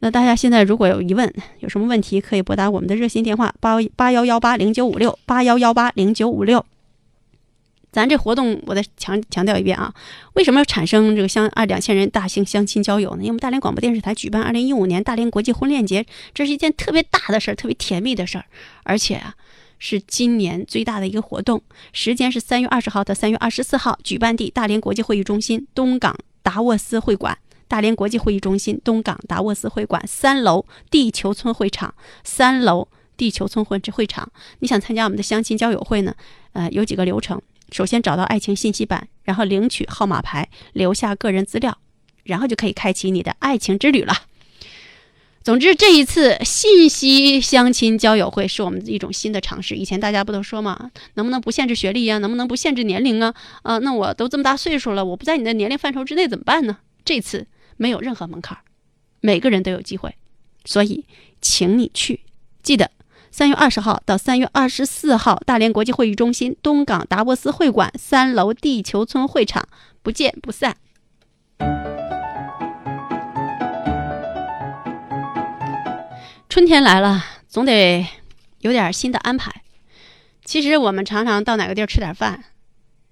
Speaker 1: 那大家现在如果有疑问，有什么问题，可以拨打我们的热线电话八八幺幺八零九五六八幺幺八零九五六。咱这活动，我再强强调一遍啊！为什么要产生这个相二两千人大型相亲交友呢？因为我们大连广播电视台举办二零一五年大连国际婚恋节，这是一件特别大的事儿，特别甜蜜的事儿，而且啊，是今年最大的一个活动。时间是三月二十号到三月二十四号，举办地大连国际会议中心东港达沃斯会馆，大连国际会议中心东港达沃斯会馆三楼地球村会场，三楼地球村会会场。你想参加我们的相亲交友会呢？呃，有几个流程。首先找到爱情信息版，然后领取号码牌，留下个人资料，然后就可以开启你的爱情之旅了。总之，这一次信息相亲交友会是我们一种新的尝试。以前大家不都说吗，能不能不限制学历呀？能不能不限制年龄啊？啊，那我都这么大岁数了，我不在你的年龄范畴之内怎么办呢？这次没有任何门槛，每个人都有机会，所以请你去，记得。三月二十号到三月二十四号，大连国际会议中心东港达沃斯会馆三楼地球村会场，不见不散。春天来了，总得有点新的安排。其实我们常常到哪个地儿吃点饭，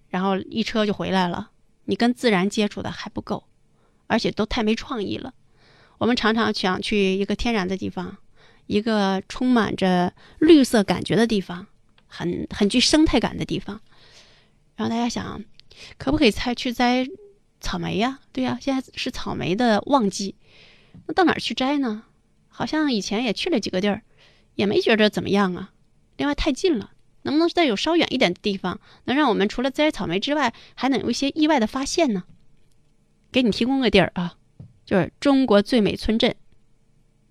Speaker 1: 然后一车就回来了。你跟自然接触的还不够，而且都太没创意了。我们常常想去一个天然的地方。一个充满着绿色感觉的地方，很很具生态感的地方。然后大家想，可不可以采去摘草莓呀？对呀，现在是草莓的旺季。那到哪儿去摘呢？好像以前也去了几个地儿，也没觉着怎么样啊。另外太近了，能不能再有稍远一点的地方，能让我们除了摘草莓之外，还能有一些意外的发现呢？给你提供个地儿啊，就是中国最美村镇。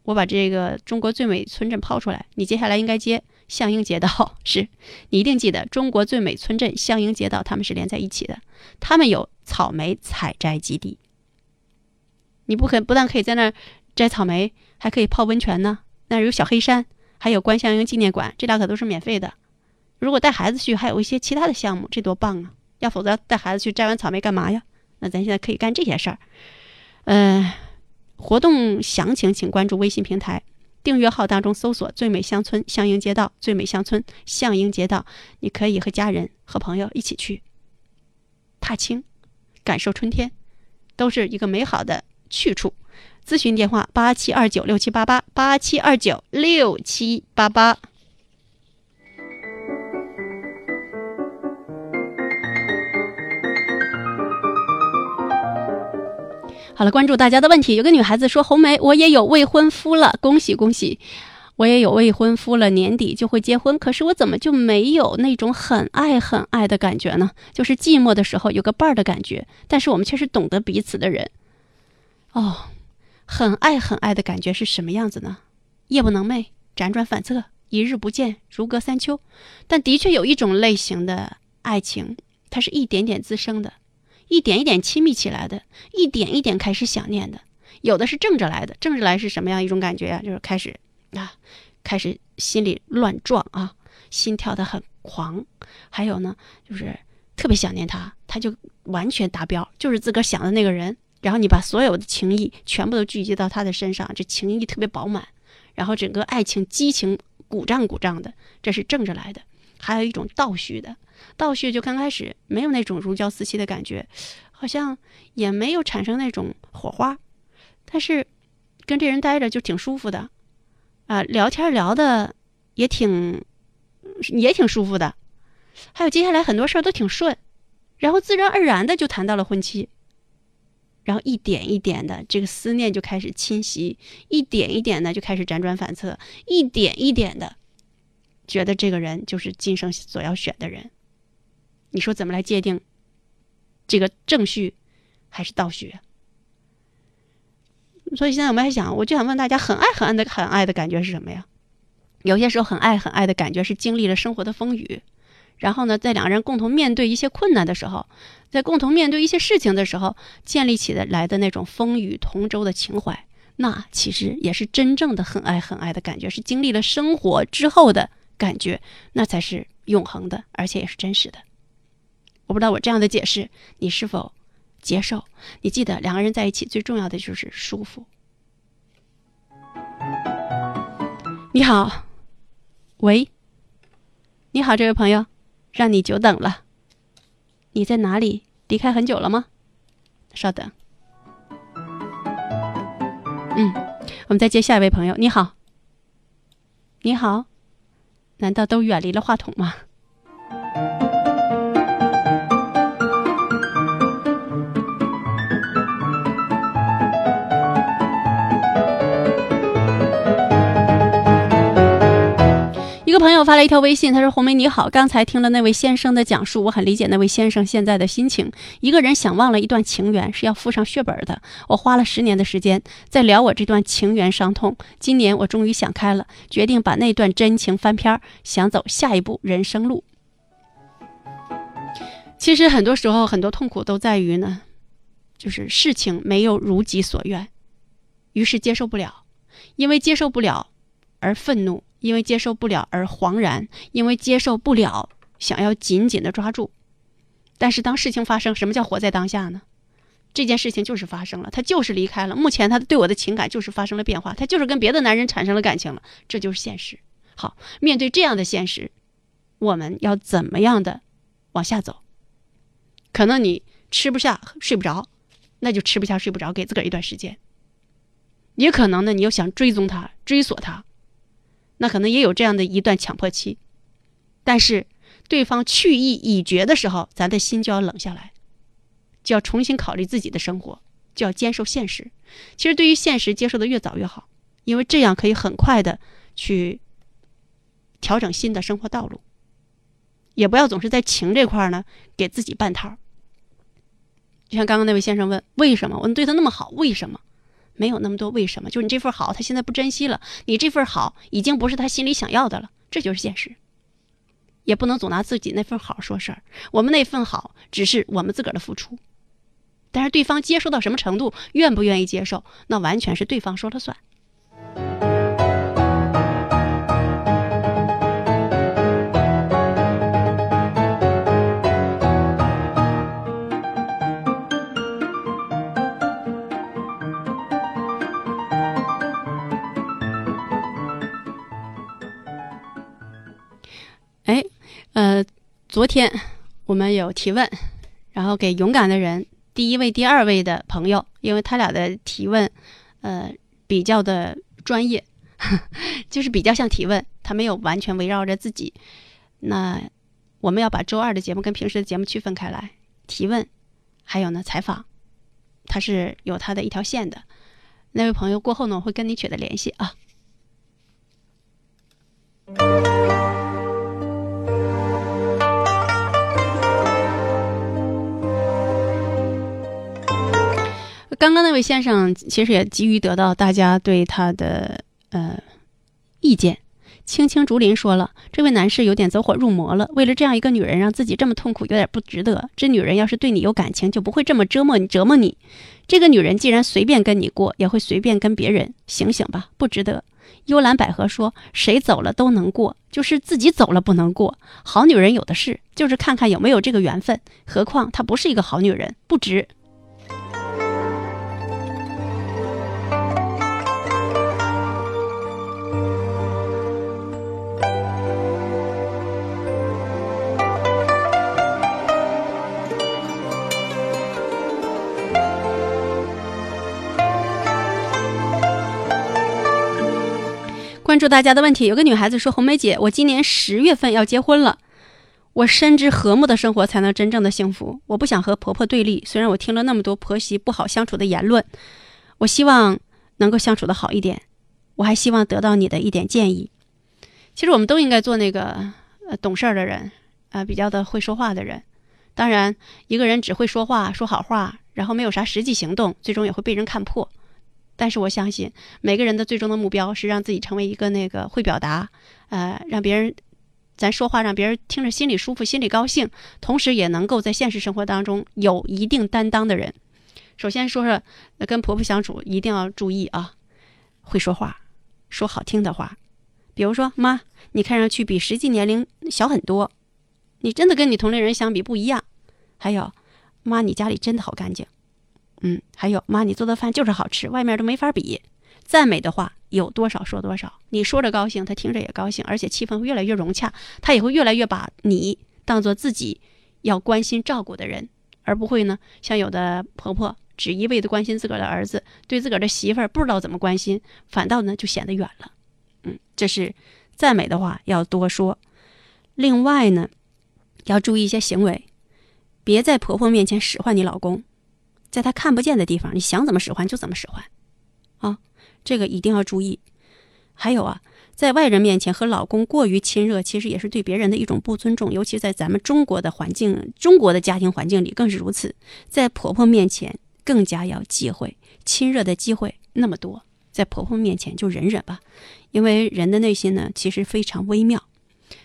Speaker 1: 我把这个中国最美村镇抛出来，你接下来应该接向英街道，是你一定记得中国最美村镇向英街道，他们是连在一起的，他们有草莓采摘基地。你不可不但可以在那儿摘草莓，还可以泡温泉呢。那有小黑山，还有关向英纪念馆，这俩可都是免费的。如果带孩子去，还有一些其他的项目，这多棒啊！要否则带孩子去摘完草莓干嘛呀？那咱现在可以干这些事儿，嗯。活动详情请关注微信平台订阅号当中搜索“最美乡村向英街道”，最美乡村向英街道，你可以和家人和朋友一起去踏青，感受春天，都是一个美好的去处。咨询电话：八七二九六七八八八七二九六七八八。好了，关注大家的问题。有个女孩子说：“红梅，我也有未婚夫了，恭喜恭喜！我也有未婚夫了，年底就会结婚。可是我怎么就没有那种很爱很爱的感觉呢？就是寂寞的时候有个伴儿的感觉，但是我们却是懂得彼此的人。哦，很爱很爱的感觉是什么样子呢？夜不能寐，辗转反侧，一日不见如隔三秋。但的确有一种类型的。”爱情它是一点点滋生的，一点一点亲密起来的，一点一点开始想念的。有的是正着来的，正着来是什么样一种感觉啊？就是开始啊，开始心里乱撞啊，心跳的很狂。还有呢，就是特别想念他，他就完全达标，就是自个儿想的那个人。然后你把所有的情谊全部都聚集到他的身上，这情谊特别饱满，然后整个爱情激情鼓胀鼓胀的，这是正着来的。还有一种倒叙的，倒叙就刚开始没有那种如胶似漆的感觉，好像也没有产生那种火花，但是跟这人待着就挺舒服的，啊，聊天聊的也挺也挺舒服的，还有接下来很多事儿都挺顺，然后自然而然的就谈到了婚期，然后一点一点的这个思念就开始侵袭，一点一点的就开始辗转反侧，一点一点的。觉得这个人就是今生所要选的人，你说怎么来界定这个正序还是倒序？所以现在我们还想，我就想问大家，很爱很爱的很爱的感觉是什么呀？有些时候很爱很爱的感觉是经历了生活的风雨，然后呢，在两个人共同面对一些困难的时候，在共同面对一些事情的时候，建立起的来的那种风雨同舟的情怀，那其实也是真正的很爱很爱的感觉，是经历了生活之后的。感觉那才是永恒的，而且也是真实的。我不知道我这样的解释你是否接受？你记得两个人在一起最重要的就是舒服。你好，喂，你好，这位朋友，让你久等了。你在哪里？离开很久了吗？稍等。嗯，我们再接下一位朋友。你好，你好。难道都远离了话筒吗？朋友发了一条微信，他说：“红梅你好，刚才听了那位先生的讲述，我很理解那位先生现在的心情。一个人想忘了一段情缘，是要付上血本的。我花了十年的时间在聊我这段情缘伤痛。今年我终于想开了，决定把那段真情翻篇，想走下一步人生路。其实很多时候，很多痛苦都在于呢，就是事情没有如己所愿，于是接受不了，因为接受不了而愤怒。”因为接受不了而惶然，因为接受不了想要紧紧的抓住，但是当事情发生，什么叫活在当下呢？这件事情就是发生了，他就是离开了。目前他对我的情感就是发生了变化，他就是跟别的男人产生了感情了，这就是现实。好，面对这样的现实，我们要怎么样的往下走？可能你吃不下睡不着，那就吃不下睡不着，给自个儿一段时间。也可能呢，你又想追踪他，追索他。那可能也有这样的一段强迫期，但是对方去意已决的时候，咱的心就要冷下来，就要重新考虑自己的生活，就要接受现实。其实对于现实接受的越早越好，因为这样可以很快的去调整新的生活道路，也不要总是在情这块呢给自己半套。就像刚刚那位先生问为什么我们对他那么好，为什么？没有那么多为什么，就是你这份好，他现在不珍惜了。你这份好已经不是他心里想要的了，这就是现实。也不能总拿自己那份好说事儿。我们那份好只是我们自个儿的付出，但是对方接受到什么程度，愿不愿意接受，那完全是对方说了算。昨天我们有提问，然后给勇敢的人第一位、第二位的朋友，因为他俩的提问，呃，比较的专业，就是比较像提问，他没有完全围绕着自己。那我们要把周二的节目跟平时的节目区分开来，提问，还有呢采访，他是有他的一条线的。那位朋友过后呢，我会跟你取得联系啊。刚刚那位先生其实也急于得到大家对他的呃意见，青青竹林说了，这位男士有点走火入魔了。为了这样一个女人，让自己这么痛苦，有点不值得。这女人要是对你有感情，就不会这么折磨你，折磨你。这个女人既然随便跟你过，也会随便跟别人。醒醒吧，不值得。幽兰百合说，谁走了都能过，就是自己走了不能过。好女人有的是，就是看看有没有这个缘分。何况她不是一个好女人，不值。关注大家的问题，有个女孩子说：“红梅姐，我今年十月份要结婚了，我深知和睦的生活才能真正的幸福。我不想和婆婆对立，虽然我听了那么多婆媳不好相处的言论，我希望能够相处的好一点。我还希望得到你的一点建议。其实我们都应该做那个呃懂事儿的人，啊，比较的会说话的人。当然，一个人只会说话说好话，然后没有啥实际行动，最终也会被人看破。”但是我相信，每个人的最终的目标是让自己成为一个那个会表达，呃，让别人，咱说话让别人听着心里舒服、心里高兴，同时也能够在现实生活当中有一定担当的人。首先说说，跟婆婆相处一定要注意啊，会说话，说好听的话，比如说妈，你看上去比实际年龄小很多，你真的跟你同龄人相比不一样。还有，妈，你家里真的好干净。嗯，还有妈，你做的饭就是好吃，外面都没法比。赞美的话有多少说多少，你说着高兴，他听着也高兴，而且气氛会越来越融洽，他也会越来越把你当做自己要关心照顾的人，而不会呢像有的婆婆只一味的关心自个儿的儿子，对自个儿的媳妇儿不知道怎么关心，反倒呢就显得远了。嗯，这是赞美的话要多说。另外呢，要注意一些行为，别在婆婆面前使唤你老公。在他看不见的地方，你想怎么使唤就怎么使唤，啊，这个一定要注意。还有啊，在外人面前和老公过于亲热，其实也是对别人的一种不尊重，尤其在咱们中国的环境、中国的家庭环境里更是如此。在婆婆面前更加要忌讳亲热的机会那么多，在婆婆面前就忍忍吧，因为人的内心呢其实非常微妙。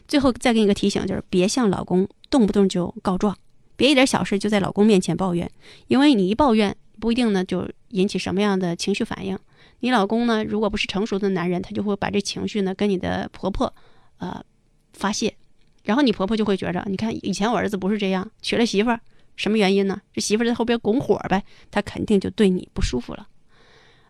Speaker 1: 最后再给你个提醒，就是别向老公动不动就告状。别一点小事就在老公面前抱怨，因为你一抱怨不一定呢就引起什么样的情绪反应。你老公呢，如果不是成熟的男人，他就会把这情绪呢跟你的婆婆，呃，发泄，然后你婆婆就会觉着，你看以前我儿子不是这样，娶了媳妇，什么原因呢？这媳妇在后边拱火呗，他肯定就对你不舒服了。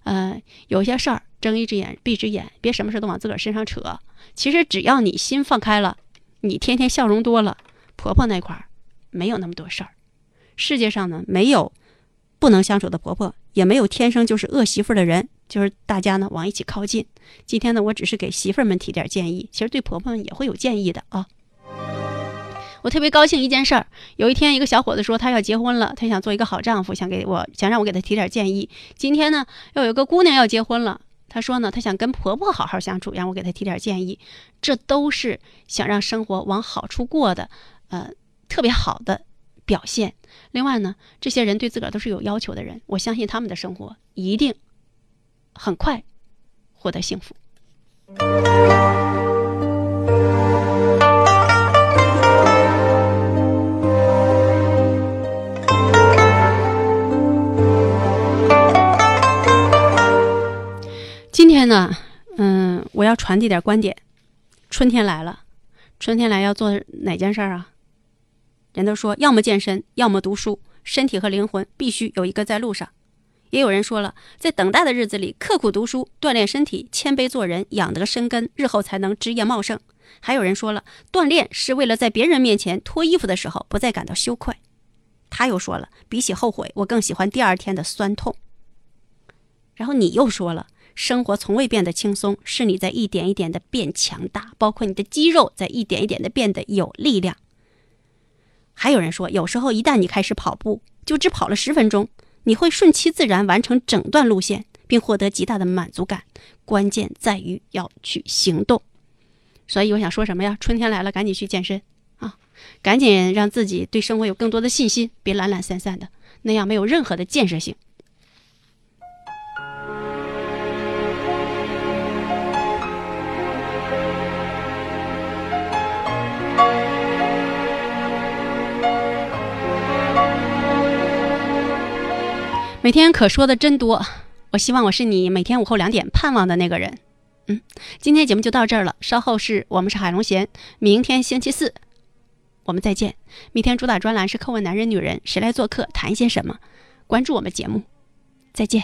Speaker 1: 呃，有些事儿睁一只眼闭一只眼，别什么事都往自个儿身上扯。其实只要你心放开了，你天天笑容多了，婆婆那块儿。没有那么多事儿，世界上呢没有不能相处的婆婆，也没有天生就是恶媳妇的人，就是大家呢往一起靠近。今天呢，我只是给媳妇们提点建议，其实对婆婆们也会有建议的啊。我特别高兴一件事儿，有一天一个小伙子说他要结婚了，他想做一个好丈夫，想给我想让我给他提点建议。今天呢，又有个姑娘要结婚了，她说呢，她想跟婆婆好好相处，让我给她提点建议。这都是想让生活往好处过的，呃。特别好的表现。另外呢，这些人对自个儿都是有要求的人，我相信他们的生活一定很快获得幸福。今天呢，嗯，我要传递点观点。春天来了，春天来要做哪件事儿啊？人都说，要么健身，要么读书，身体和灵魂必须有一个在路上。也有人说了，在等待的日子里，刻苦读书，锻炼身体，谦卑做人，养得深根，日后才能枝叶茂盛。还有人说了，锻炼是为了在别人面前脱衣服的时候不再感到羞愧。他又说了，比起后悔，我更喜欢第二天的酸痛。然后你又说了，生活从未变得轻松，是你在一点一点的变强大，包括你的肌肉在一点一点的变得有力量。还有人说，有时候一旦你开始跑步，就只跑了十分钟，你会顺其自然完成整段路线，并获得极大的满足感。关键在于要去行动。所以我想说什么呀？春天来了，赶紧去健身啊！赶紧让自己对生活有更多的信心，别懒懒散散的，那样没有任何的建设性。每天可说的真多，我希望我是你每天午后两点盼望的那个人。嗯，今天节目就到这儿了，稍后是我们是海龙贤，明天星期四我们再见。明天主打专栏是叩问男人女人，谁来做客谈一些什么？关注我们节目，再见。